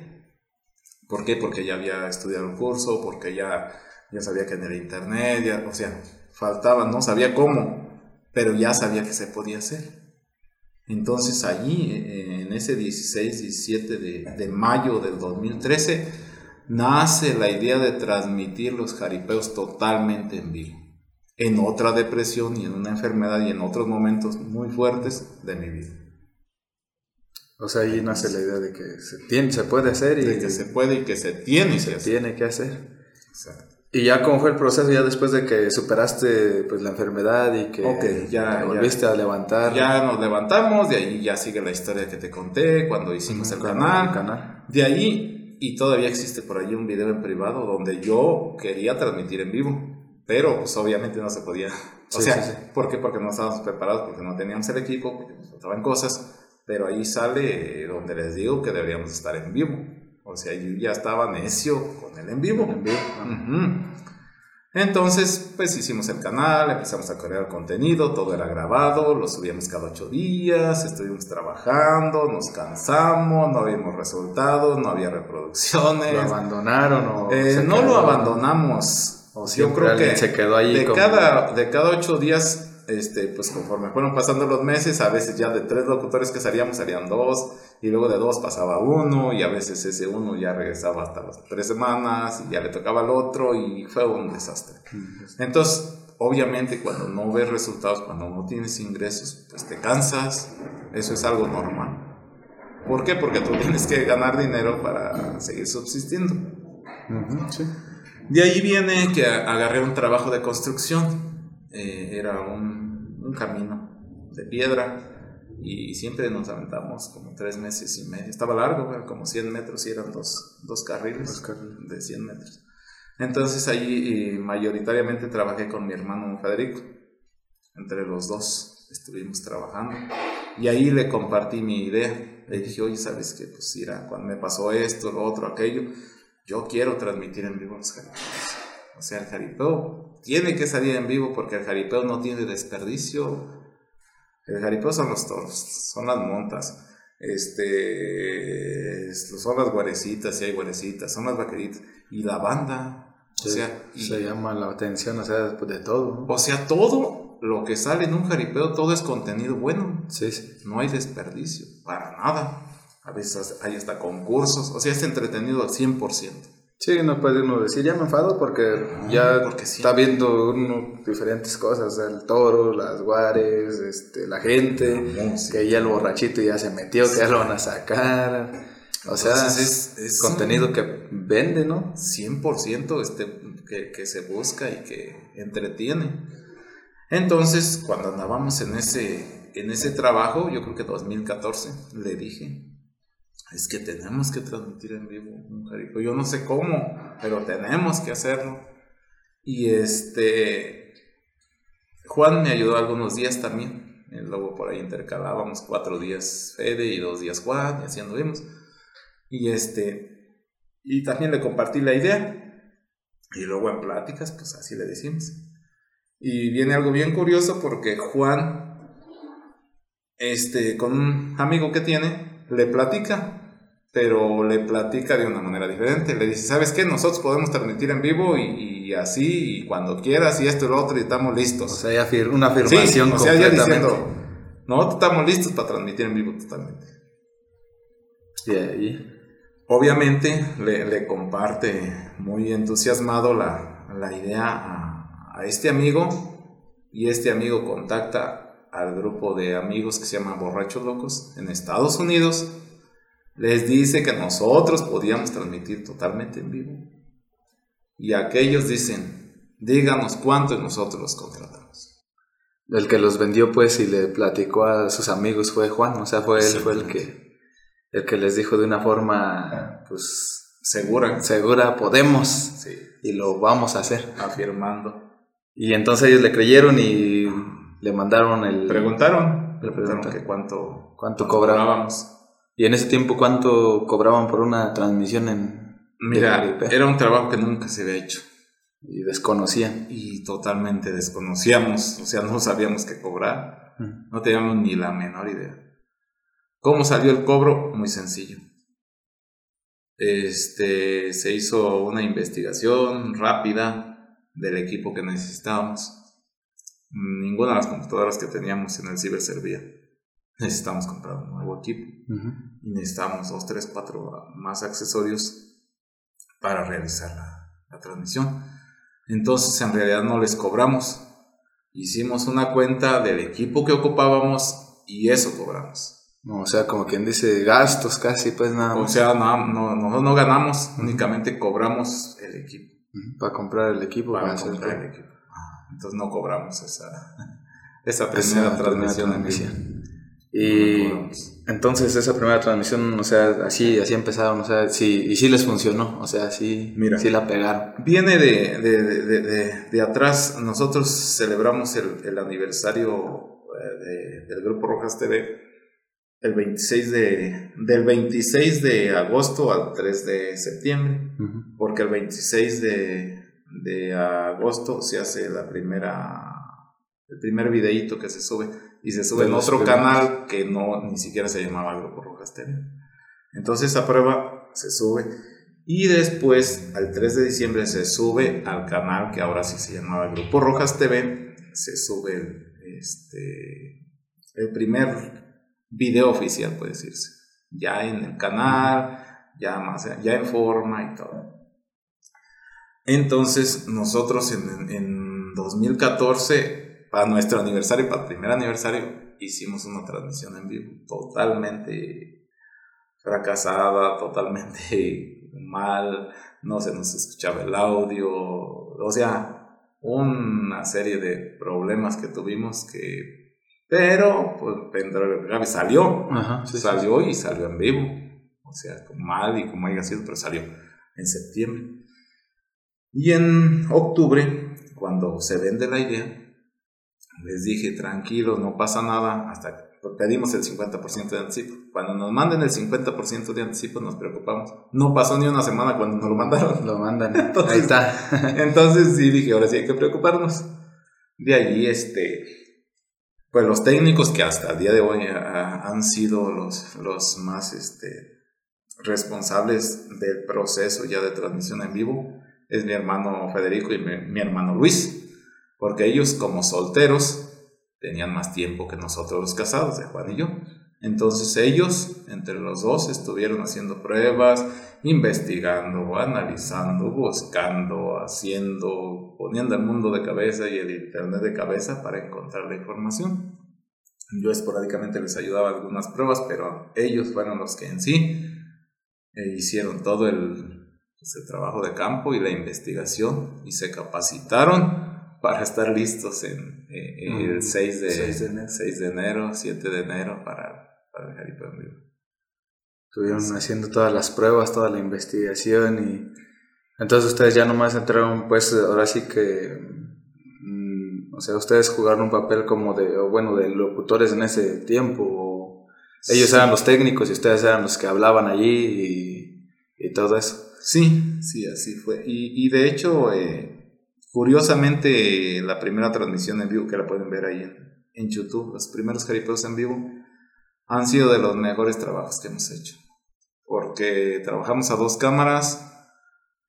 ¿Por qué? Porque ya había estudiado el curso, porque ya ya sabía que en el internet, o sea, faltaba, no sabía cómo, pero ya sabía que se podía hacer. Entonces allí, en ese 16, 17 de, de mayo del 2013, nace la idea de transmitir los jaripeos totalmente en vivo, en otra depresión y en una enfermedad y en otros momentos muy fuertes de mi vida. O sea, ahí nace la idea de que se, tiene, se puede hacer y de que se puede y que se tiene, se tiene que hacer. Exacto. ¿Y ya cómo fue el proceso ya después de que superaste pues la enfermedad y que ya, volviste a levantar? Ya nos levantamos, de ahí ya sigue la historia que te conté cuando hicimos el, canal. canal. De ahí, y todavía existe por ahí un video en privado donde yo quería transmitir en vivo, pero pues obviamente no se podía. O sea, ¿por qué? Porque no estábamos preparados, porque no teníamos el equipo, porque nos faltaban cosas, pero ahí sale donde les digo que deberíamos estar en vivo. O sea, yo ya estaba necio con el en vivo. En vivo. Entonces, pues hicimos el canal, empezamos a crear contenido, todo era grabado, lo subíamos cada ocho días, estuvimos trabajando, nos cansamos, no habíamos resultados, no había reproducciones. ¿Lo abandonaron o eh, No lo abandonamos. O Yo creo que se quedó ahí de, cada, de cada ocho días este, pues conforme fueron pasando los meses, a veces ya de tres locutores que salíamos salían dos, y luego de dos pasaba uno, y a veces ese uno ya regresaba hasta las tres semanas, y ya le tocaba al otro, y fue un desastre. Entonces, obviamente cuando no ves resultados, cuando no tienes ingresos, pues te cansas, eso es algo normal. ¿Por qué? Porque tú tienes que ganar dinero para seguir subsistiendo. De ahí viene que agarré un trabajo de construcción eh, era un, un, camino de piedra y siempre nos aventamos como tres meses y medio. Estaba largo, como 100 metros y eran dos, dos carriles, de 100 metros. Entonces ahí mayoritariamente trabajé con mi hermano Federico. Entre los dos estuvimos trabajando. Y ahí le compartí mi idea. Le dije, oye, ¿sabes qué? Pues mira, cuando me pasó esto, lo otro, aquello, yo quiero transmitir en vivo los. O sea, el jaripeo tiene que salir en vivo porque el jaripeo no tiene desperdicio. El jaripeo son los toros, son las montas, este, son las guarecitas, si hay guarecitas, son las vaqueritas. Y la banda, o sea... se llama la atención, o sea, de todo. O sea, todo lo que sale en un jaripeo, todo es contenido bueno. Sí, sí. No hay desperdicio, para nada. A veces hay hasta concursos, o sea, es entretenido al 100%. Sí, no puede uno decir, ya me enfado porque ya está viendo uno diferentes cosas, el toro, las guares, este, la gente, que ya el borrachito ya se metió, que ya lo van a sacar. O sea, es, contenido que vende, ¿no? 100% este, que, que se busca y que entretiene. Entonces, cuando andábamos en ese, en ese trabajo, yo creo que 2014, le dije, es que tenemos que transmitir en vivo un jaripeo. Yo no sé cómo, pero tenemos que hacerlo. Y este, Juan me ayudó algunos días también. Luego por ahí intercalábamos cuatro días Fede y dos días Juan, y así anduvimos. Y este, y también le compartí la idea. Y luego en pláticas, pues así le decimos. Y viene algo bien curioso porque Juan, este, con un amigo que tiene, le platica pero le platica de una manera diferente. Le dice, ¿sabes qué? Nosotros podemos transmitir en vivo y, así, y cuando quieras, y esto y lo otro, y estamos listos. O sea, ya una afirmación sí, o sea, ya diciendo, nosotros estamos listos para transmitir en vivo totalmente. Y ahí... Obviamente le, comparte muy entusiasmado la, idea a, a este amigo, y este amigo contacta al grupo de amigos que se llama Borrachos Locos en Estados Unidos, les dice que nosotros podíamos transmitir totalmente en vivo. Y aquellos dicen, díganos cuánto nosotros los contratamos. El que los vendió pues y le platicó a sus amigos fue Juan, o sea, fue él, fue el que, el que les dijo de una forma pues segura, segura, podemos sí. y lo vamos a hacer. Afirmando. Y entonces ellos le creyeron y le mandaron el... Preguntaron, le preguntaron que cuánto, cuánto cobrábamos. ¿Y en ese tiempo cuánto cobraban por una transmisión en... Mira, era un trabajo que nunca se había hecho. Y desconocían. Y totalmente desconocíamos, o sea, no sabíamos qué cobrar. No teníamos ni la menor idea. ¿Cómo salió el cobro? Muy sencillo. Este, se hizo una investigación rápida del equipo que necesitábamos. Ninguna de las computadoras que teníamos en el ciber servía necesitamos comprar un nuevo equipo y necesitamos dos, tres, cuatro más accesorios para realizar la, transmisión. Entonces en realidad no les cobramos. Hicimos una cuenta del equipo que ocupábamos y eso cobramos. o sea, como quien dice gastos casi, pues nada O sea, no, no, no, ganamos, únicamente cobramos el equipo. Para comprar el equipo. Para, comprar el equipo. Entonces no cobramos esa, esa primera transmisión en vivo. Y entonces esa primera transmisión, o sea, así, así empezaron, o sea, sí, y sí les funcionó, o sea, sí, Mira, sí la pegaron. Viene de, de, de, de atrás, nosotros celebramos el, el aniversario eh, del Grupo Rojas TV el 26 de, del 26 de agosto al 3 de septiembre, porque el 26 de, de agosto se hace la primera, el primer videíto que se sube y se sube en otro canal que no ni siquiera se llamaba Grupo Rojas TV. Entonces esa prueba se sube y después al 3 de diciembre se sube al canal que ahora sí se llamaba Grupo Rojas TV, se sube el, este, el primer video oficial puede decirse, ya en el canal, ya más ya en forma y todo. Entonces nosotros en, en 2014 para nuestro aniversario, para el primer aniversario, hicimos una transmisión en vivo totalmente fracasada, totalmente mal, no se nos escuchaba el audio, o sea, una serie de problemas que tuvimos que... Pero, pues, salió, salió y salió en vivo, o sea, mal y como haya sido, pero salió en septiembre. Y en octubre, cuando se vende la idea, les dije, tranquilos, no pasa nada, hasta pedimos el 50% de anticipo. Cuando nos manden el 50% de anticipo nos preocupamos. No pasó ni una semana cuando nos lo mandaron. Lo mandan, ahí está. entonces sí dije, ahora sí hay que preocuparnos. De allí, este, pues los técnicos que hasta el día de hoy han sido los, los más este, responsables del proceso ya de transmisión en vivo, es mi hermano Federico y mi hermano Luis porque ellos como solteros tenían más tiempo que nosotros los casados, de Juan y yo. Entonces ellos, entre los dos, estuvieron haciendo pruebas, investigando, analizando, buscando, haciendo, poniendo el mundo de cabeza y el Internet de cabeza para encontrar la información. Yo esporádicamente les ayudaba algunas pruebas, pero ellos fueron los que en sí eh, hicieron todo pues, el trabajo de campo y la investigación y se capacitaron para estar listos en, el 6 de, 6 de, enero. 6 de enero, 7 de enero para, para dejar en vivo. Estuvieron haciendo todas las pruebas, toda la investigación y, Entonces ustedes ya nomás entraron, pues ahora sí que, mm, o sea, ustedes jugaron un papel como de, bueno, de locutores en ese tiempo. o ellos Sí. eran los técnicos y ustedes eran los que hablaban allí y, y todo eso. Sí, sí, así fue. Y, y de hecho, eh, curiosamente, la primera transmisión en vivo que la pueden ver ahí en, YouTube, los primeros jaripeos en vivo, han sido de los mejores trabajos que hemos hecho. Porque trabajamos a dos cámaras,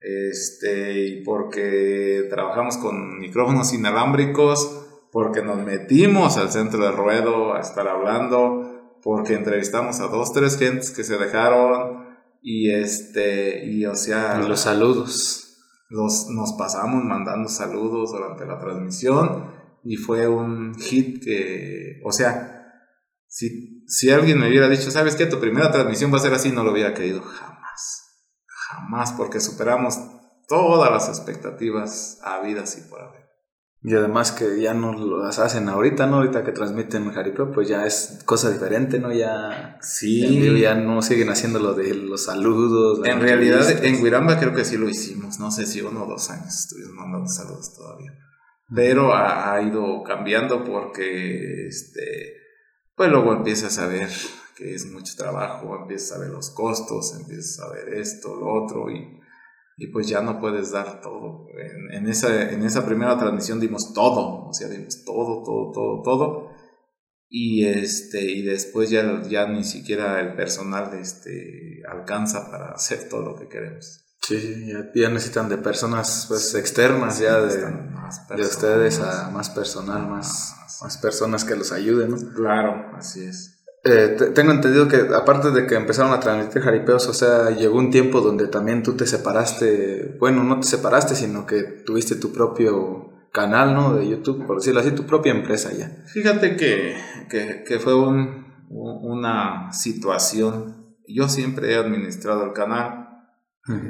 este, porque trabajamos con micrófonos inalámbricos, porque nos metimos al centro de ruedo a estar hablando, porque entrevistamos a dos, tres gentes que se dejaron, y este, y o sea, los saludos. Nos pasamos mandando saludos durante la transmisión y fue un hit que, o sea, si, si alguien me hubiera dicho, ¿sabes qué? Tu primera transmisión va a ser así, no lo hubiera creído jamás, jamás, porque superamos todas las expectativas habidas y por haber. Y además que ya no las hacen ahorita, ¿no? Ahorita que transmiten jaripeo, pues ya es cosa diferente, ¿no? Ya, Sí, ya no siguen haciendo lo de los saludos. en realidad entrevistas. en Guiramba creo que sí lo hicimos, no sé si uno o dos años estuvimos mandando saludos todavía. pero ha, ha ido cambiando porque este pues luego empiezas a ver que es mucho trabajo, empiezas a ver los costos, empiezas a ver esto, lo otro y, y pues ya no puedes dar todo. En, en esa, en esa primera transmisión dimos todo, o sea, dimos todo, todo, todo, todo. Y este, y después ya, ya ni siquiera el personal este, alcanza para hacer todo lo que queremos. Sí, ya, ya necesitan de personas pues externas ya de, de ustedes a más personal, más, Más. más personas que los ayuden, ¿no? Claro, así es. Eh, te- tengo entendido que aparte de que empezaron a transmitir jaripeos, o sea, llegó un tiempo donde también tú te separaste, bueno, no te separaste, sino que tuviste tu propio canal, ¿no? De YouTube, por decirlo así, tu propia empresa ya. Fíjate que, que, que fue un- un- una situación. Yo siempre he administrado el canal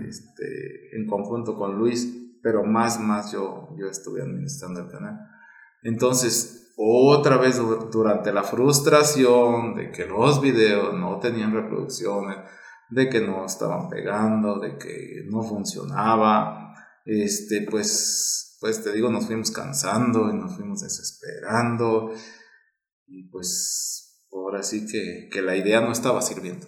este, en conjunto con Luis, pero más, más yo, yo estuve administrando el canal. Entonces, otra vez du- durante la frustración de que los videos no tenían reproducciones, de que no estaban pegando, de que no funcionaba, este, pues, pues te digo, nos fuimos cansando y nos fuimos desesperando y pues ahora sí que, que la idea no estaba sirviendo.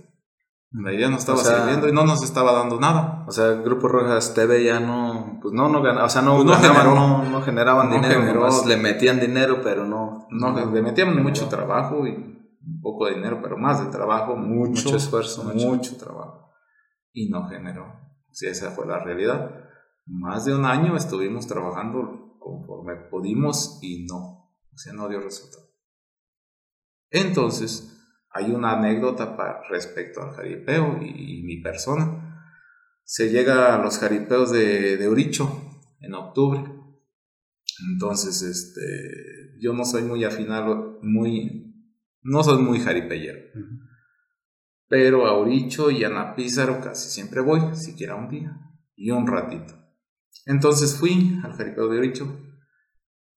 La idea no estaba O sea- sirviendo y no nos estaba dando nada. O sea, Grupo Rojas TV ya no, pues no, no ganaba, o sea, no, Pues no ganaban, generó. no, no generaban dinero, generó. le metían dinero, pero no. No, le generó. mucho trabajo y un poco de dinero, pero más de trabajo, mucho, Mucho esfuerzo, mucho, mucho. trabajo. Y no generó. O sea, esa fue la realidad. Más de un año estuvimos trabajando conforme pudimos y no. O sea, no dio resultado. Entonces, hay una anécdota pa- respecto al jaripeo y, y mi persona. Se llega a los jaripeos de, de Uricho en octubre. Entonces, este, yo no soy muy afinado, muy, no soy muy jaripeyero. Pero a Uricho y a Napízaro casi siempre voy, siquiera un día y un ratito. Entonces fui al jaripeo de Uricho,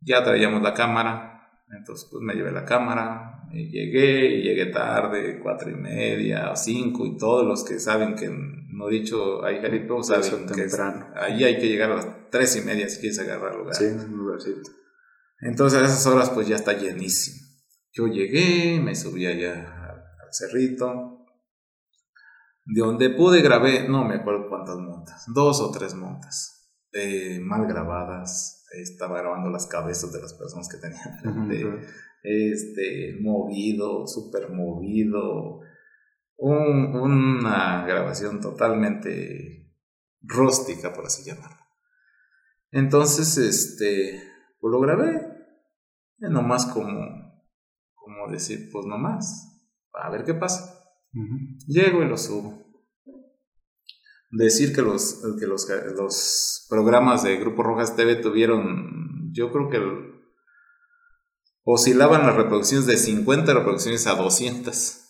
ya traíamos la cámara, entonces pues me llevé la cámara, y llegué, y llegué tarde, cuatro y media, cinco, y todos los que saben que en Hay jaripeo Eso saben que es- temprano. ahí hay que llegar a las tres y media si quieres agarrar lugar. Sí, un lugarcito. Entonces a esas horas pues ya está llenísimo. Yo llegué, me subí allá al, cerrito. De donde pude grabé, no me acuerdo cuántas montas, dos o tres montas, eh, mal grabadas. Estaba grabando las cabezas de las personas que tenía enfrente. Ujú. Este, movido, súper movido. Un- una grabación totalmente rústica, por así llamarlo. Entonces, este, pues lo grabé. Nomás como, como decir, pues nomás, a ver qué pasa. Llego y lo subo. Decir que los, que los, los programas de Grupo Rojas TV tuvieron, yo creo que el- oscilaban las reproducciones de 50 reproducciones a 200.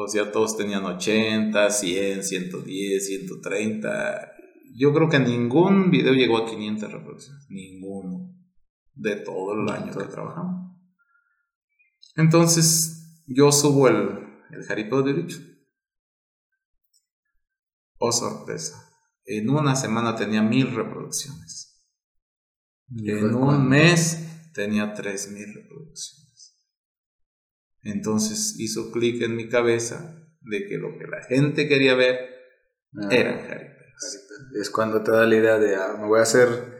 O sea, todos tenían 80, 100, 110, 130. Yo creo que ningún video llegó a 500 reproducciones. Ninguno. De todo el año que trabajamos. Entonces, yo subo el, el jaripeo de Uricho. Oh, sorpresa. en una semana tenía mil reproducciones. en un mes tenía tres mil reproducciones. Entonces hizo clic en mi cabeza de que lo que la gente quería ver ah, era jaripeos. Es cuando te da la idea de, ah, me voy a hacer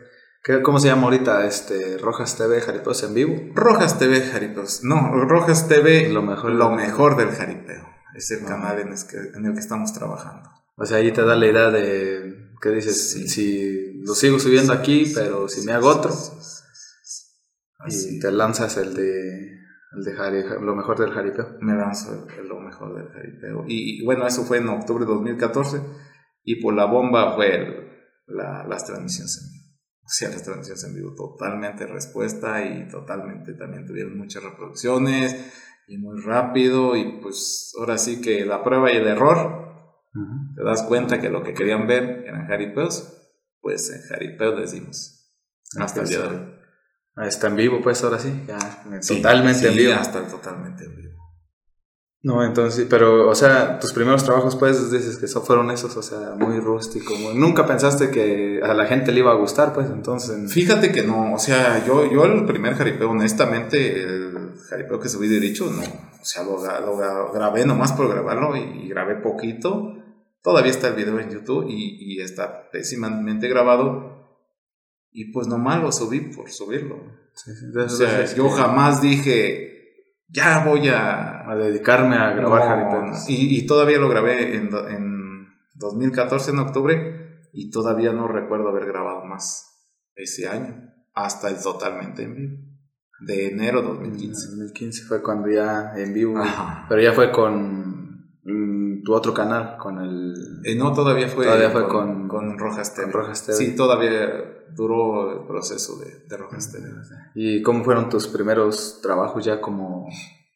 ¿Cómo se llama ahorita? Este, Rojas TV Jaripeos en vivo. Rojas TV Jaripeos. No, Rojas TV, lo mejor, lo mejor del jaripeo. Es el ah. canal en el, que, estamos trabajando. O sea, ahí te da la idea de, ¿qué dices? Si lo sigo subiendo aquí, pero si me hago otro. Y te lanzas el de, el de lo mejor del jaripeo. Me lanzo lo mejor del jaripeo. Y, bueno, eso fue en octubre de 2014. Y por la bomba fue las transmisiones en vivo o sea, las transmisiones en vivo totalmente respuesta y totalmente también tuvieron muchas reproducciones y muy rápido y pues ahora sí que la prueba y el error, te das cuenta que lo que querían ver eran jaripeos, pues en jaripeos decimos hasta el día de hoy. Está en vivo pues ahora sí, ya totalmente en vivo. Hasta totalmente en vivo. No, entonces, pero, o sea, tus primeros trabajos, pues, dices que fueron esos, o sea, muy rústico. nunca pensaste que a la gente le iba a gustar, pues, entonces. Fíjate que no, o sea, yo, yo el primer jaripeo, honestamente, el jaripeo que subí de dicho, no. O sea, lo, lo grabé nomás por grabarlo y, grabé poquito. Todavía está el video en YouTube y, y está pésimamente grabado. Y pues nomás lo subí por subirlo. o sea, yo jamás dije, ya voy a, a dedicarme a grabar Y, y, todavía lo grabé en, en 2014, en octubre, y todavía no recuerdo haber grabado más ese año, hasta el totalmente en vivo. De enero 2015. 2015 fue cuando ya en vivo, pero ya fue con mm, tu otro canal, con el... Eh, no, todavía fue, todavía fue con, con, Rojas TV. Rojas TV. Sí, todavía duró el proceso de, de Rojas TV. ¿Y cómo fueron tus primeros trabajos ya como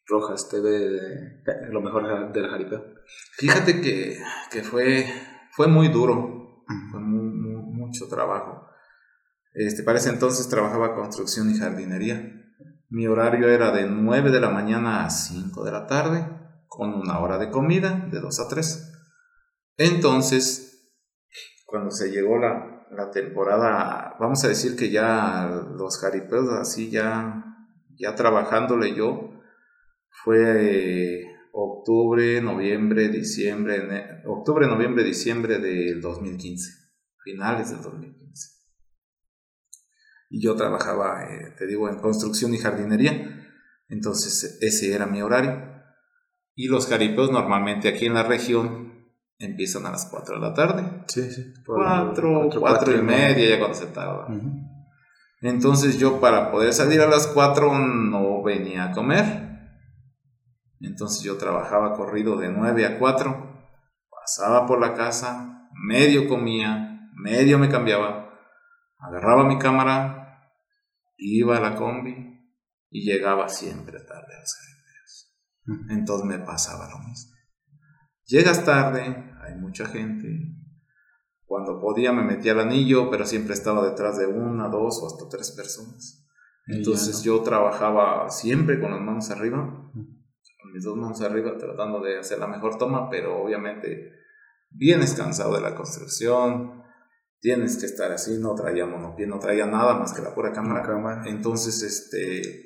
Rojas TV, lo mejor del jaripeo? Fíjate que, que fue, fue muy duro, fue mucho trabajo. Este, para ese entonces trabajaba construcción y jardinería. Mi horario era de 9 de la mañana a 5 de la tarde, con una hora de comida, de 2 a 3. Entonces, cuando se llegó la, la temporada, vamos a decir que ya los jaripeos así ya, ya trabajándole yo, fue octubre, noviembre, diciembre, octubre, noviembre, diciembre del 2015, finales del 2015. Y yo trabajaba, eh, te digo, en construcción y jardinería, entonces ese era mi horario. Y los jaripeos normalmente aquí en la región empiezan a las 4 de la tarde. Sí, sí. 4, 4, y media ya cuando se tarda. Entonces yo para poder salir a las 4 no venía a comer. Entonces yo trabajaba corrido de 9 a 4, pasaba por la casa, medio comía, medio me cambiaba, agarraba mi cámara, iba a la combi y llegaba siempre tarde a los Entonces me pasaba lo mismo. Llegas tarde, hay mucha gente. Cuando podía me metía al anillo, pero siempre estaba detrás de una, dos o hasta tres personas. Entonces yo trabajaba siempre con las manos arriba, con mis dos manos arriba, tratando de hacer la mejor toma, pero obviamente vienes cansado de la construcción, tienes que estar así, no traía monopié, no traía nada más que la pura cámara. cámara. Entonces, este,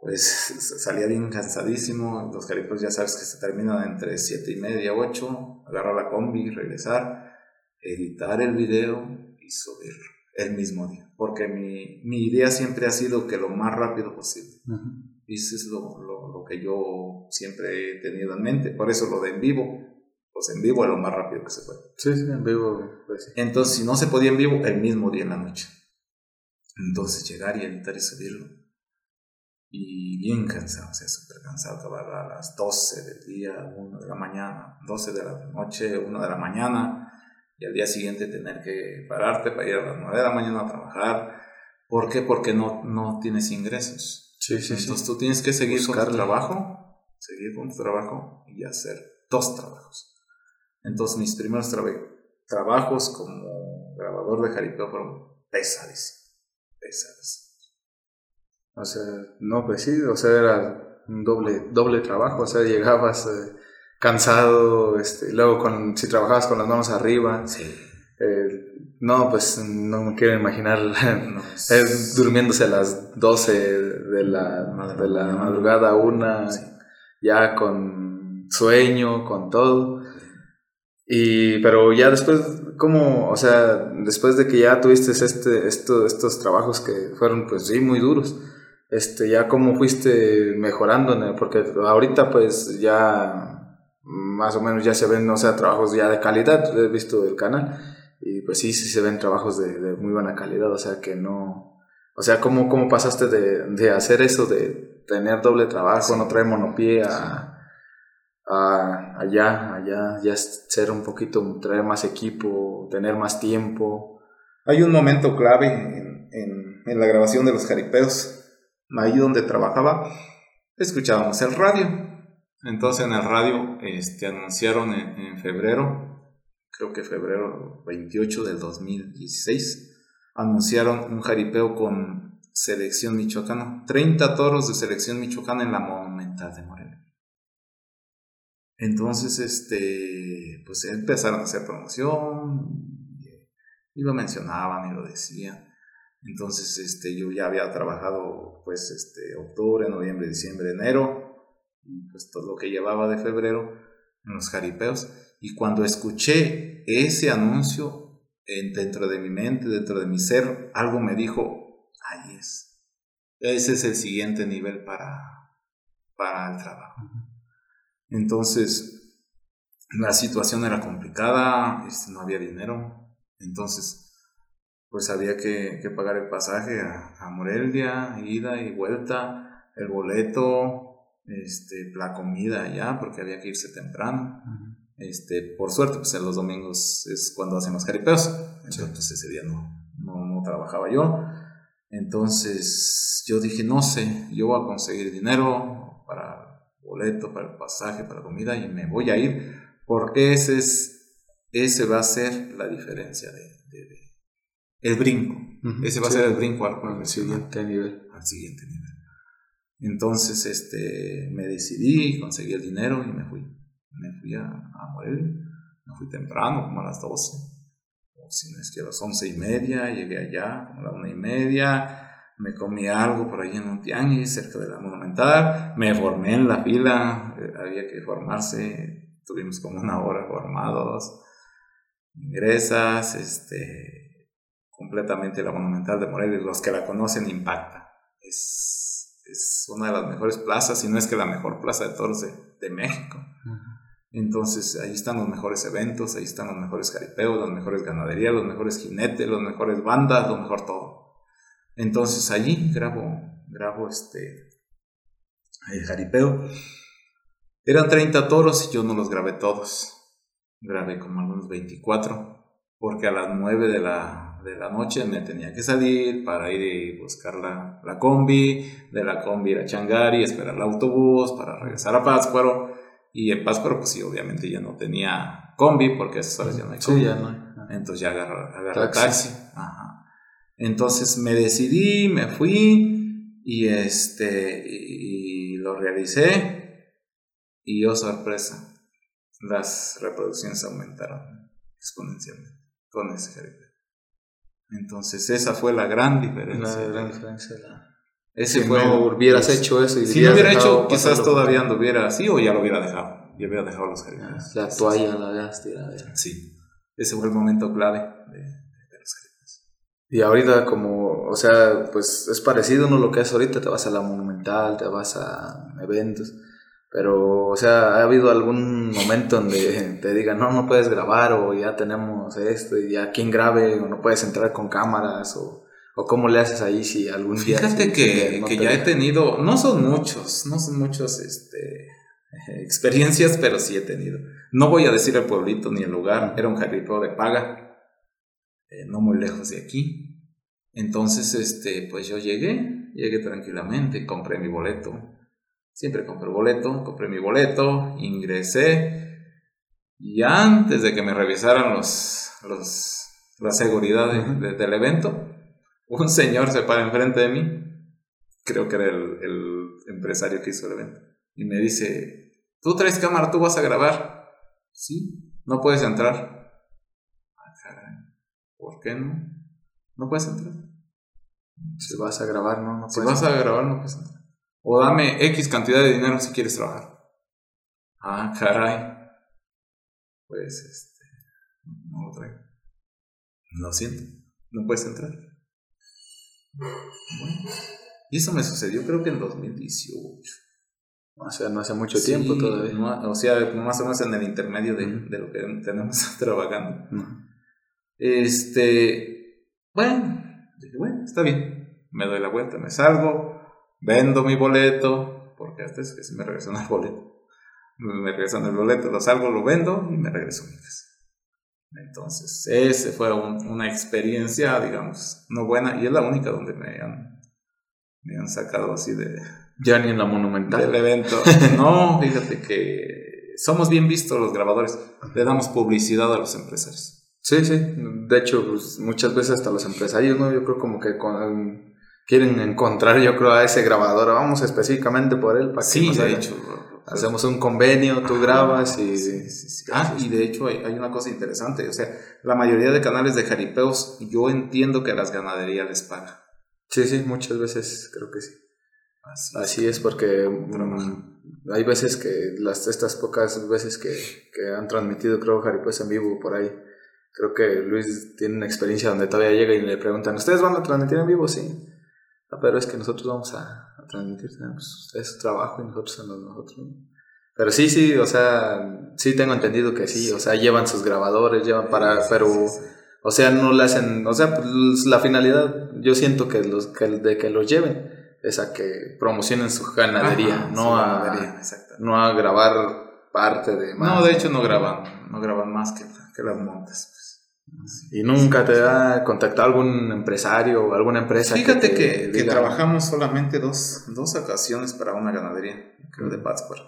pues salía bien cansadísimo. Los caripos ya sabes que se terminan entre 7 y media, 8. Agarrar la combi, regresar, editar el video y subirlo el mismo día. Porque mi, mi idea siempre ha sido que lo más rápido posible. Y eso es lo, lo, lo, que yo siempre he tenido en mente. Por eso lo de en vivo. Pues en vivo es lo más rápido que se puede. Sí, sí, en vivo. Pues Entonces, si no se podía en vivo, el mismo día en la noche. Entonces, llegar y editar y subirlo y bien cansado, o sea, súper cansado, acabar a las 12 del día, 1 de la mañana, 12 de la noche, 1 de la mañana, y al día siguiente tener que pararte para ir a las 9 de la mañana a trabajar. ¿Por qué? Porque no, no tienes ingresos. Sí, sí, Entonces tú tienes que seguir con tu trabajo, seguir con tu trabajo y hacer dos trabajos. Entonces mis primeros trabajos como grabador de jaripeo fueron pesadísimos, pesadísimos. O sea, no, pues sí, o sea, era un doble, doble trabajo, o sea, llegabas eh, cansado, este, luego con, si trabajabas con las manos arriba, sí. Eh, no, pues no me quiero imaginar durmiéndose a las 12 de la, de la madrugada, una, ya con sueño, con todo. Y, pero ya después, ¿cómo? O sea, después de que ya tuviste este, esto, estos trabajos que fueron, pues sí, muy duros, este, ya cómo fuiste mejorando, porque ahorita pues ya más o menos ya se ven, o sea, trabajos ya de calidad, he visto el canal, y pues sí, sí se ven trabajos de, muy buena calidad, o sea que no, o sea, ¿cómo, cómo pasaste de, de hacer eso, de tener doble trabajo, no traer monopié a, allá, allá, ya ser un poquito, traer más equipo, tener más tiempo? Hay un momento clave en, en, en la grabación de los jaripeos, ahí donde trabajaba, escuchábamos el radio. Entonces en el radio este, anunciaron en, febrero creo que febrero 28 del 2016, anunciaron un jaripeo con selección michoacana, 30 toros de selección michoacana en la Monumental de Morelia. Entonces, este, pues empezaron a hacer promoción, y lo mencionaban y lo decían. Entonces, este, yo ya había trabajado, pues, este, octubre, noviembre, diciembre, enero, y pues todo lo que llevaba de febrero en los jaripeos. Y cuando escuché ese anuncio dentro de mi mente, dentro de mi ser, algo me dijo, ahí es. Ese es el siguiente nivel para, para el trabajo. Entonces, la situación era complicada, este, no había dinero. Entonces, pues había que, pagar el pasaje a, Morelia, ida y vuelta, el boleto, este, la comida allá, porque había que irse temprano. Este, por suerte, pues en los domingos es cuando hacen los jaripeos. Entonces, pues, ese día no, no, trabajaba yo. Entonces, yo dije, no sé, yo voy a conseguir dinero para boleto, para el pasaje, para comida y me voy a ir porque ese es, ese va a ser la diferencia de, el brinco. Ese va a ser el brinco al, siguiente nivel. Al siguiente nivel. Entonces, este, me decidí, conseguí el dinero y me fui. Me fui a, a Morelia, me fui temprano, como a las 12, o si no es que a las once y media, llegué allá, como a la una y media, me comí algo por ahí en un tianguis cerca de la Monumental, me formé en la fila, eh, había que formarse, tuvimos como una hora formados, ingresas, este, completamente la Monumental de Morelia, los que la conocen impacta, es, es una de las mejores plazas, si no es que la mejor plaza de toros de, de México. Entonces ahí están los mejores eventos, ahí están los mejores jaripeos, las mejores ganaderías, los mejores jinetes, los mejores bandas, lo mejor todo. Entonces allí grabo, grabo este el jaripeo. Eran 30 toros y yo no los grabé todos. Grabé como algunos 24 porque a las 9 de la, de la noche me tenía que salir para ir y buscar la, la combi, de la combi ir a Changari, esperar el autobús para regresar a Pátzcuaro y en Pátzcuaro, pues sí, obviamente ya no tenía combi, porque a esas horas ya no hay combi. Sí, ya no Entonces ya agarré, taxi. Ajá. Entonces me decidí, me fui y este y, lo realicé y yo oh, sorpresa, las reproducciones aumentaron exponencialmente con ese jaripeo. Entonces esa fue la gran diferencia. La gran diferencia. La ese si no hubieras hecho eso y si no hubiera hecho, quizás todavía anduviera así o ya lo hubiera dejado. Ya hubiera dejado los jardines. La toalla la habías tirado. Sí, ese fue el momento clave de, los jardines. Y ahorita como, o sea, pues es parecido no lo que es ahorita, te vas a la monumental, te vas a eventos. Pero, o sea, ¿ha habido algún momento donde te digan, no, no puedes grabar o ya tenemos esto y ya quien grabe o no puedes entrar con cámaras o ¿O cómo le haces ahí si algún día... Fíjate que, que ya he tenido, no son muchos, no son muchos este, experiencias, pero sí he tenido. No voy a decir el pueblito ni el lugar, era un jaripeo de paga, eh, no muy lejos de aquí. Entonces, este, pues yo llegué, llegué tranquilamente, compré mi boleto. Siempre compré boleto, compré mi boleto, ingresé y antes de que me revisaran los, los la seguridad del evento, un señor se para enfrente de mí, creo que era el, empresario que hizo el evento, y me dice, tú traes cámara, tú vas a grabar. Sí, no puedes entrar. Ah, ¿Por qué no? No puedes entrar. Si vas a grabar, no, no Si vas a grabar, no puedes entrar. O dame X cantidad de dinero si quieres trabajar. Ah, caray. Pues este. No lo traigo. Lo siento. No puedes entrar. Bueno. Y eso me sucedió creo que en 2018. O sea, no hace mucho tiempo todavía. o sea, más o menos en el intermedio de, de lo que tenemos trabajando. Este. Bueno, dije, bueno, está bien. Me doy la vuelta, me salgo, vendo mi boleto, porque hasta es que si me regresan el boleto. Me regresan el boleto, lo salgo, lo vendo y me regreso mi casa. Entonces, ese fue una experiencia, digamos, no buena y es la única donde me han, me han sacado así de... Ya ni en la monumental. Del evento. no, fíjate que somos bien vistos los grabadores. Le damos publicidad a los empresarios. Sí, sí. De hecho, pues, muchas veces hasta los empresarios, ¿no? Yo creo como que quieren encontrar, yo creo, a ese grabador. Vamos específicamente por él. Para sí, de hecho. Hacemos un convenio, tú grabas y... ah, y de hecho hay, hay, una cosa interesante, o sea, la mayoría de canales de jaripeos, yo entiendo que las ganaderías les pagan. Sí, sí, muchas veces creo que sí. Así, es porque hay veces que, las, estas pocas veces que, que han transmitido, creo, jaripeos en vivo por ahí, creo que Luis tiene una experiencia donde todavía llega y le preguntan, ¿ustedes van a transmitir en vivo? Sí. Ah, pero es que nosotros vamos a, transmitir, pues, es trabajo y nosotros somos nosotros. Pero sí, sí, o sea, sí tengo entendido que sí, o sea, llevan sus grabadores, llevan para, pero, o sea, no le hacen, o sea, pues, la finalidad, yo siento que los, que, de que los lleven es a que promocionen su ganadería, no, a, no a grabar parte de No, de hecho no graban, no graban más que, que las montes. ¿Y nunca te ha contactado algún empresario o alguna empresa? Fíjate que, que, trabajamos solamente dos, dos ocasiones para una ganadería, creo de Pátzcuaro.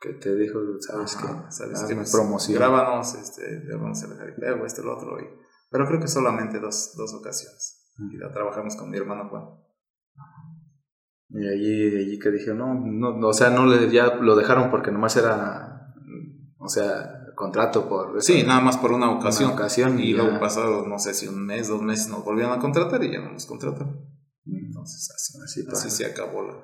Que te dijo, sabes que, sabes que promoción. Grábanos, este, vamos a el jaripeo, este, el otro. Y, pero creo que solamente dos, dos ocasiones. Y la trabajamos con mi hermano Juan. Y allí, allí que dije, no, no, o sea, no le, ya lo dejaron porque nomás era, o sea, contrato por... Sí, nada más por una ocasión. ocasión y, luego pasado, no sé si un mes, dos meses nos volvieron a contratar y ya no nos contrataron. Entonces así, así, se acabó la...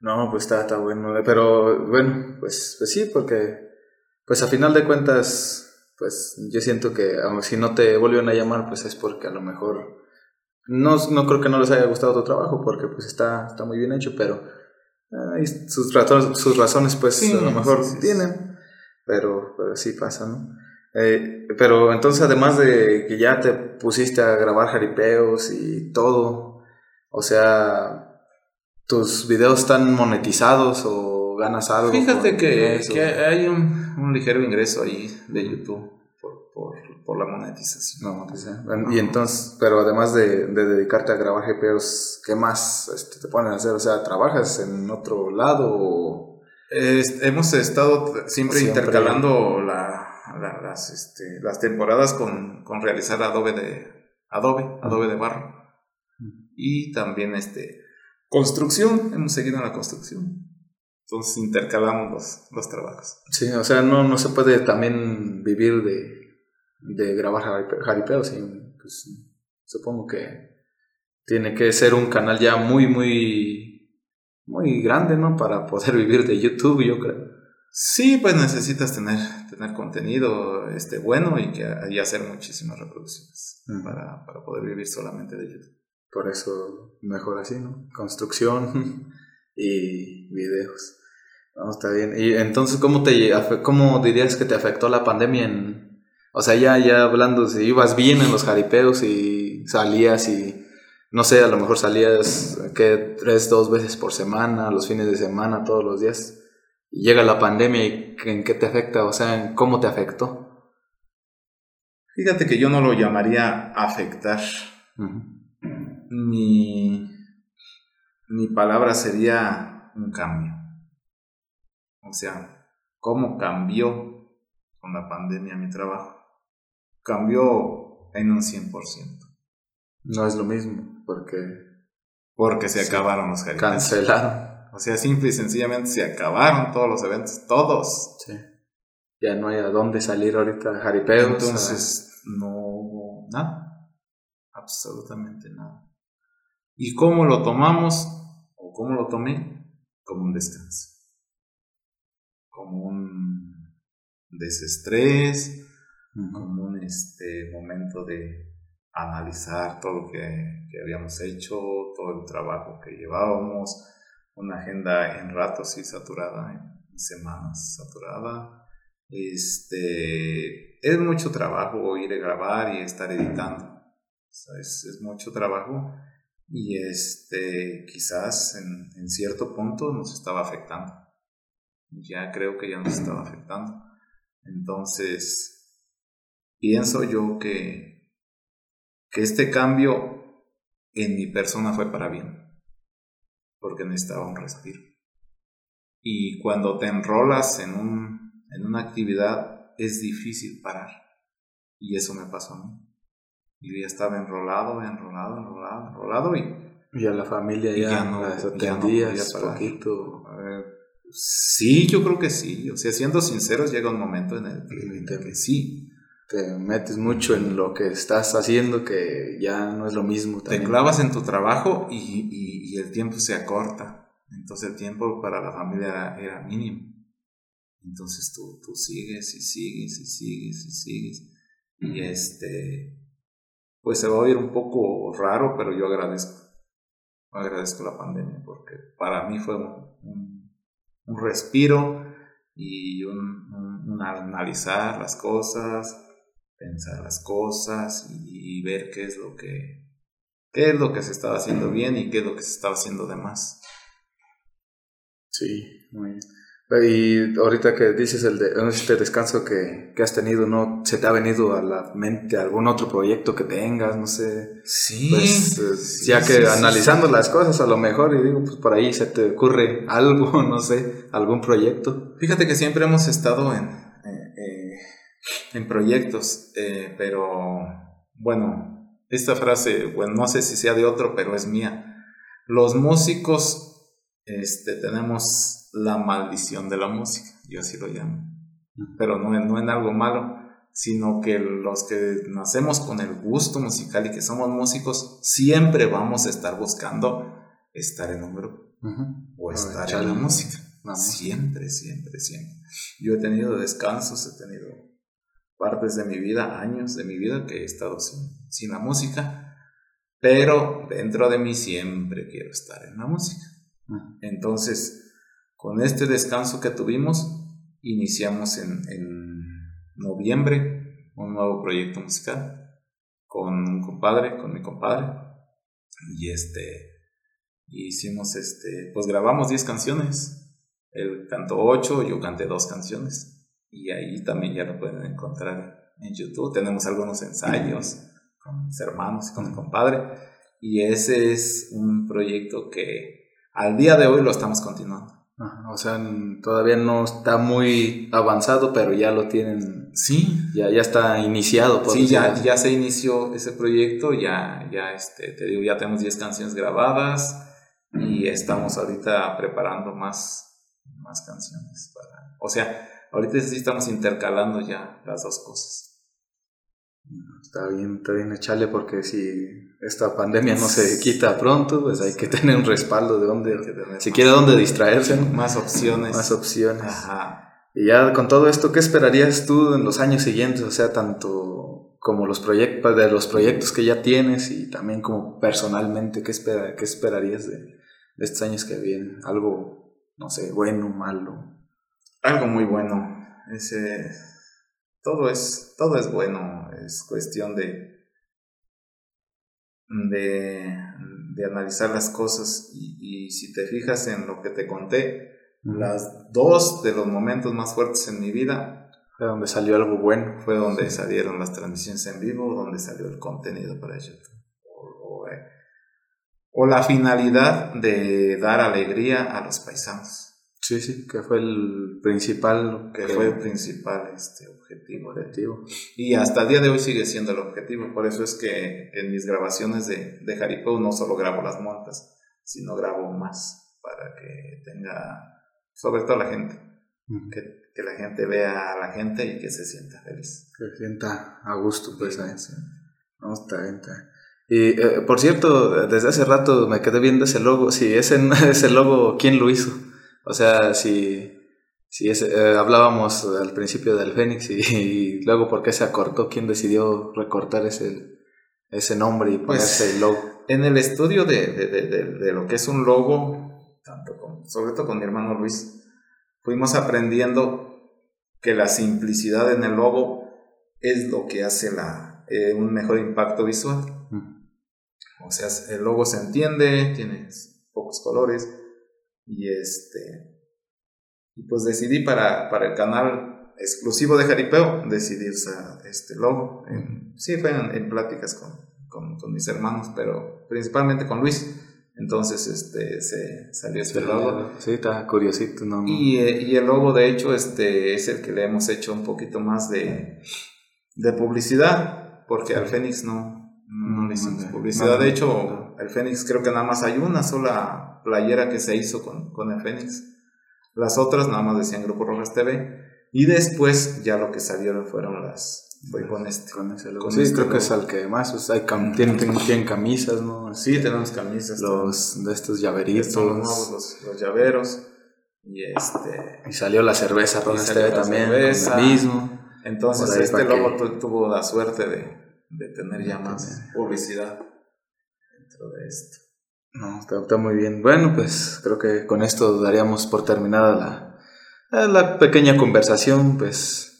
No, pues está, está bueno. Pero bueno, pues, pues sí, porque pues a final de cuentas, pues yo siento que si no te volvieron a llamar, pues es porque a lo mejor... No, no creo que no les haya gustado tu trabajo, porque pues está, está muy bien hecho, pero... sus, razones, sus razones pues a lo mejor tienen pero, pero sí pasa, ¿no? Eh, pero entonces, además de que ya te pusiste a grabar jaripeos y todo, o sea, ¿tus videos están monetizados o ganas algo? Fíjate que, que, hay un, un, ligero ingreso ahí de YouTube por, por, por la monetización. No, pues, y entonces, pero además de, de, dedicarte a grabar jaripeos, ¿qué más este, te ponen a hacer? O sea, ¿trabajas en otro lado o...? Hemos estado siempre, intercalando la, las, este, las temporadas con, con, realizar Adobe de Adobe, Adobe de barro. Y también este construcción, hemos seguido en la construcción. Entonces intercalamos los, los trabajos. Sí, o sea, no, no se puede también vivir de, de grabar jaripeos. Pues, supongo que tiene que ser un canal ya muy, muy muy grande, ¿no? Para poder vivir de YouTube, yo creo. Sí, pues necesitas tener, tener contenido este, bueno y, que, y hacer muchísimas reproducciones para, para, poder vivir solamente de YouTube. Por eso mejor así, ¿no? Construcción y videos. No, está bien. Y entonces, ¿cómo, te, ¿cómo dirías que te afectó la pandemia en... O sea, ya, ya hablando, si ibas bien en los jaripeos y salías y no sé, a lo mejor salías que tres, dos veces por semana, los fines de semana, todos los días. Y llega la pandemia y ¿en qué te afecta? O sea, ¿en cómo te afectó? Fíjate que yo no lo llamaría afectar. mi, mi palabra sería un cambio. O sea, ¿cómo cambió con la pandemia mi trabajo? Cambió en un 100%. No es lo mismo. Porque. Porque se, acabaron los jaripeos. Cancelaron. O sea, simple y sencillamente se acabaron todos los eventos, todos. Sí. Ya no hay a dónde salir ahorita jaripeos. Entonces, no hubo nada, absolutamente nada. ¿Y cómo lo tomamos o cómo lo tomé? Como un descanso, como un desestrés, como un este, momento de analizar todo lo que, que, habíamos hecho, todo el trabajo que llevábamos, una agenda en ratos y saturada, en semanas saturada. Este, es mucho trabajo ir a grabar y estar editando. es, es, mucho trabajo y este, quizás en, en cierto punto nos estaba afectando. Ya creo que ya nos estaba afectando. Entonces, pienso yo que, que este cambio en mi persona fue para bien, porque necesitaba un respiro. Y cuando te enrolas en, un, en una actividad, es difícil parar. Y eso me pasó a mí. Y ya estaba enrolado, enrolado, enrolado, enrolado y... Y a la familia ya, no, atendías ya poquito. Sí, yo creo que sí. O sea, siendo sinceros, llega un momento en el que, sí. Te metes mucho en lo que estás haciendo que ya no es lo mismo. Te clavas en tu trabajo y, y, el tiempo se acorta. Entonces el tiempo para la familia era, mínimo. Entonces tú, tú sigues y sigues y sigues y sigues. Y este, pues se va a oír un poco raro, pero yo agradezco. Agradezco la pandemia porque para mí fue un un respiro y un, analizar las cosas, pensar las cosas y, ver qué es lo que qué es lo que se estaba haciendo bien y qué es lo que se estaba haciendo de más. Sí, muy bien. Y ahorita que dices el de este descanso que, que, has tenido, ¿no? ¿Se te ha venido a la mente algún otro proyecto que tengas? No sé. Sí. Pues, eh, ya que analizando las cosas, a lo mejor, y digo, pues por ahí se te ocurre algo, no sé, algún proyecto. Fíjate que siempre hemos estado en, en proyectos, pero bueno, esta frase, bueno, no sé si sea de otro, pero es mía. Los músicos, este, tenemos la maldición de la música, yo así lo llamo. Pero no, no en algo malo, sino que los que nacemos con el gusto musical y que somos músicos, siempre vamos a estar buscando estar en un grupo o estar en la música. Siempre, siempre, siempre. Yo he tenido descansos, he tenido partes de mi vida, años de mi vida que he estado sin, sin la música, pero dentro de mí siempre quiero estar en la música. Entonces, con este descanso que tuvimos, iniciamos en, noviembre un nuevo proyecto musical con un compadre, con mi compadre. Y este, hicimos este, pues grabamos 10 canciones. Él cantó 8, yo canté 2 canciones. Y ahí también ya lo pueden encontrar en YouTube. Tenemos algunos ensayos con mis hermanos y con mi compadre. Y ese es un proyecto que al día de hoy lo estamos continuando o sea, todavía no está muy avanzado, pero ya lo tienen. Sí. Ya, ya está iniciado. Sí, ya, ya se inició ese proyecto, ya, ya este, te digo, ya tenemos 10 canciones grabadas y estamos ahorita preparando más, más canciones. Para, o sea, ahorita sí estamos intercalando ya las dos cosas. Está bien, está bien echarle porque si esta pandemia no se quita pronto, pues hay que tener un respaldo de dónde, siquiera dónde distraerse. Más opciones. Más opciones. Y ya con todo esto, ¿qué esperarías tú en los años siguientes? O sea, tanto como los proyectos, de los proyectos que ya tienes y también como personalmente, ¿qué, espera, qué esperarías de, de estos años que vienen? Algo, no sé, bueno, malo. Algo muy bueno. Ese todo es, todo es bueno, es cuestión de, de, de analizar las cosas y, si te fijas en lo que te conté, las dos de los momentos más fuertes en mi vida fue donde salió algo bueno. Fue donde salieron las transmisiones en vivo, donde salió el contenido para YouTube. O, eh, o, la finalidad de dar alegría a los paisanos. Sí, sí, que fue el principal. Que, fue el principal este, objetivo, objetivo. Y hasta el día de hoy sigue siendo el objetivo. Por eso es que en mis grabaciones de, de Jaripeo no solo grabo las montas, sino grabo más para que tenga, sobre todo la gente, que, que, la gente vea a la gente y que se sienta feliz. Que se sienta a gusto, pues ahí. Sí. No, está bien, está Y eh, por cierto, desde hace rato me quedé viendo ese logo. Si ese, ese logo, ¿quién lo hizo? O sea, si, si ese, eh, hablábamos al principio del Fénix y, luego por qué se acortó, quién decidió recortar ese, ese nombre y ponerse pues, el logo. En el estudio de, de, de, de, lo que es un logo, tanto con, sobre todo con mi hermano Luis, fuimos aprendiendo que la simplicidad en el logo es lo que hace la, eh, un mejor impacto visual. O sea, el logo se entiende, tiene pocos colores y este y pues decidí para, para el canal exclusivo de Jaripeo decidir este logo. sí, fue en, pláticas con, con, con, mis hermanos, pero principalmente con Luis. Entonces este, se salió este logo. Sí, está curiosito. No, Y, eh, y, el logo, de hecho, este, es el que le hemos hecho un poquito más de, de publicidad, porque al Fénix no, no, le hicimos publicidad. de hecho, el Fénix creo que nada más hay una sola playera que se hizo con, con el Fénix. Las otras nada más decían Grupo Rojas TV. Y después ya lo que salieron fueron las, fue con este. Con ese logo. sí, este creo que es el que más. O sea, tienen, tienen, camisas, ¿no? Sí, tenemos camisas. Los de estos llaveritos. Estos nuevos, los, los, llaveros. Y este. Y salió la cerveza Rojas TV también. Cerveza. mismo. Entonces, este logo tuvo la suerte de, de tener ya más publicidad dentro de esto. No, está, está, muy bien. Bueno, pues creo que con esto daríamos por terminada la, la pequeña conversación. Pues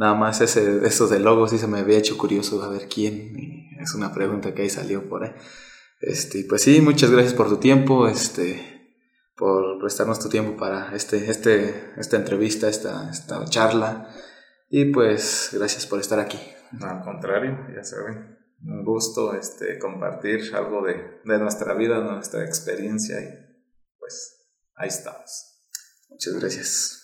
Nada más ese, eso de logo sí se me había hecho curioso a ver quién. es una pregunta que ahí salió por ahí. Este, pues sí, muchas gracias por tu tiempo, este, por prestarnos tu tiempo para este, este, esta entrevista, esta, esta charla. Y pues gracias por estar aquí. al contrario, ya saben, un gusto este, compartir algo de, de nuestra vida, nuestra experiencia y pues ahí estamos. Muchas gracias.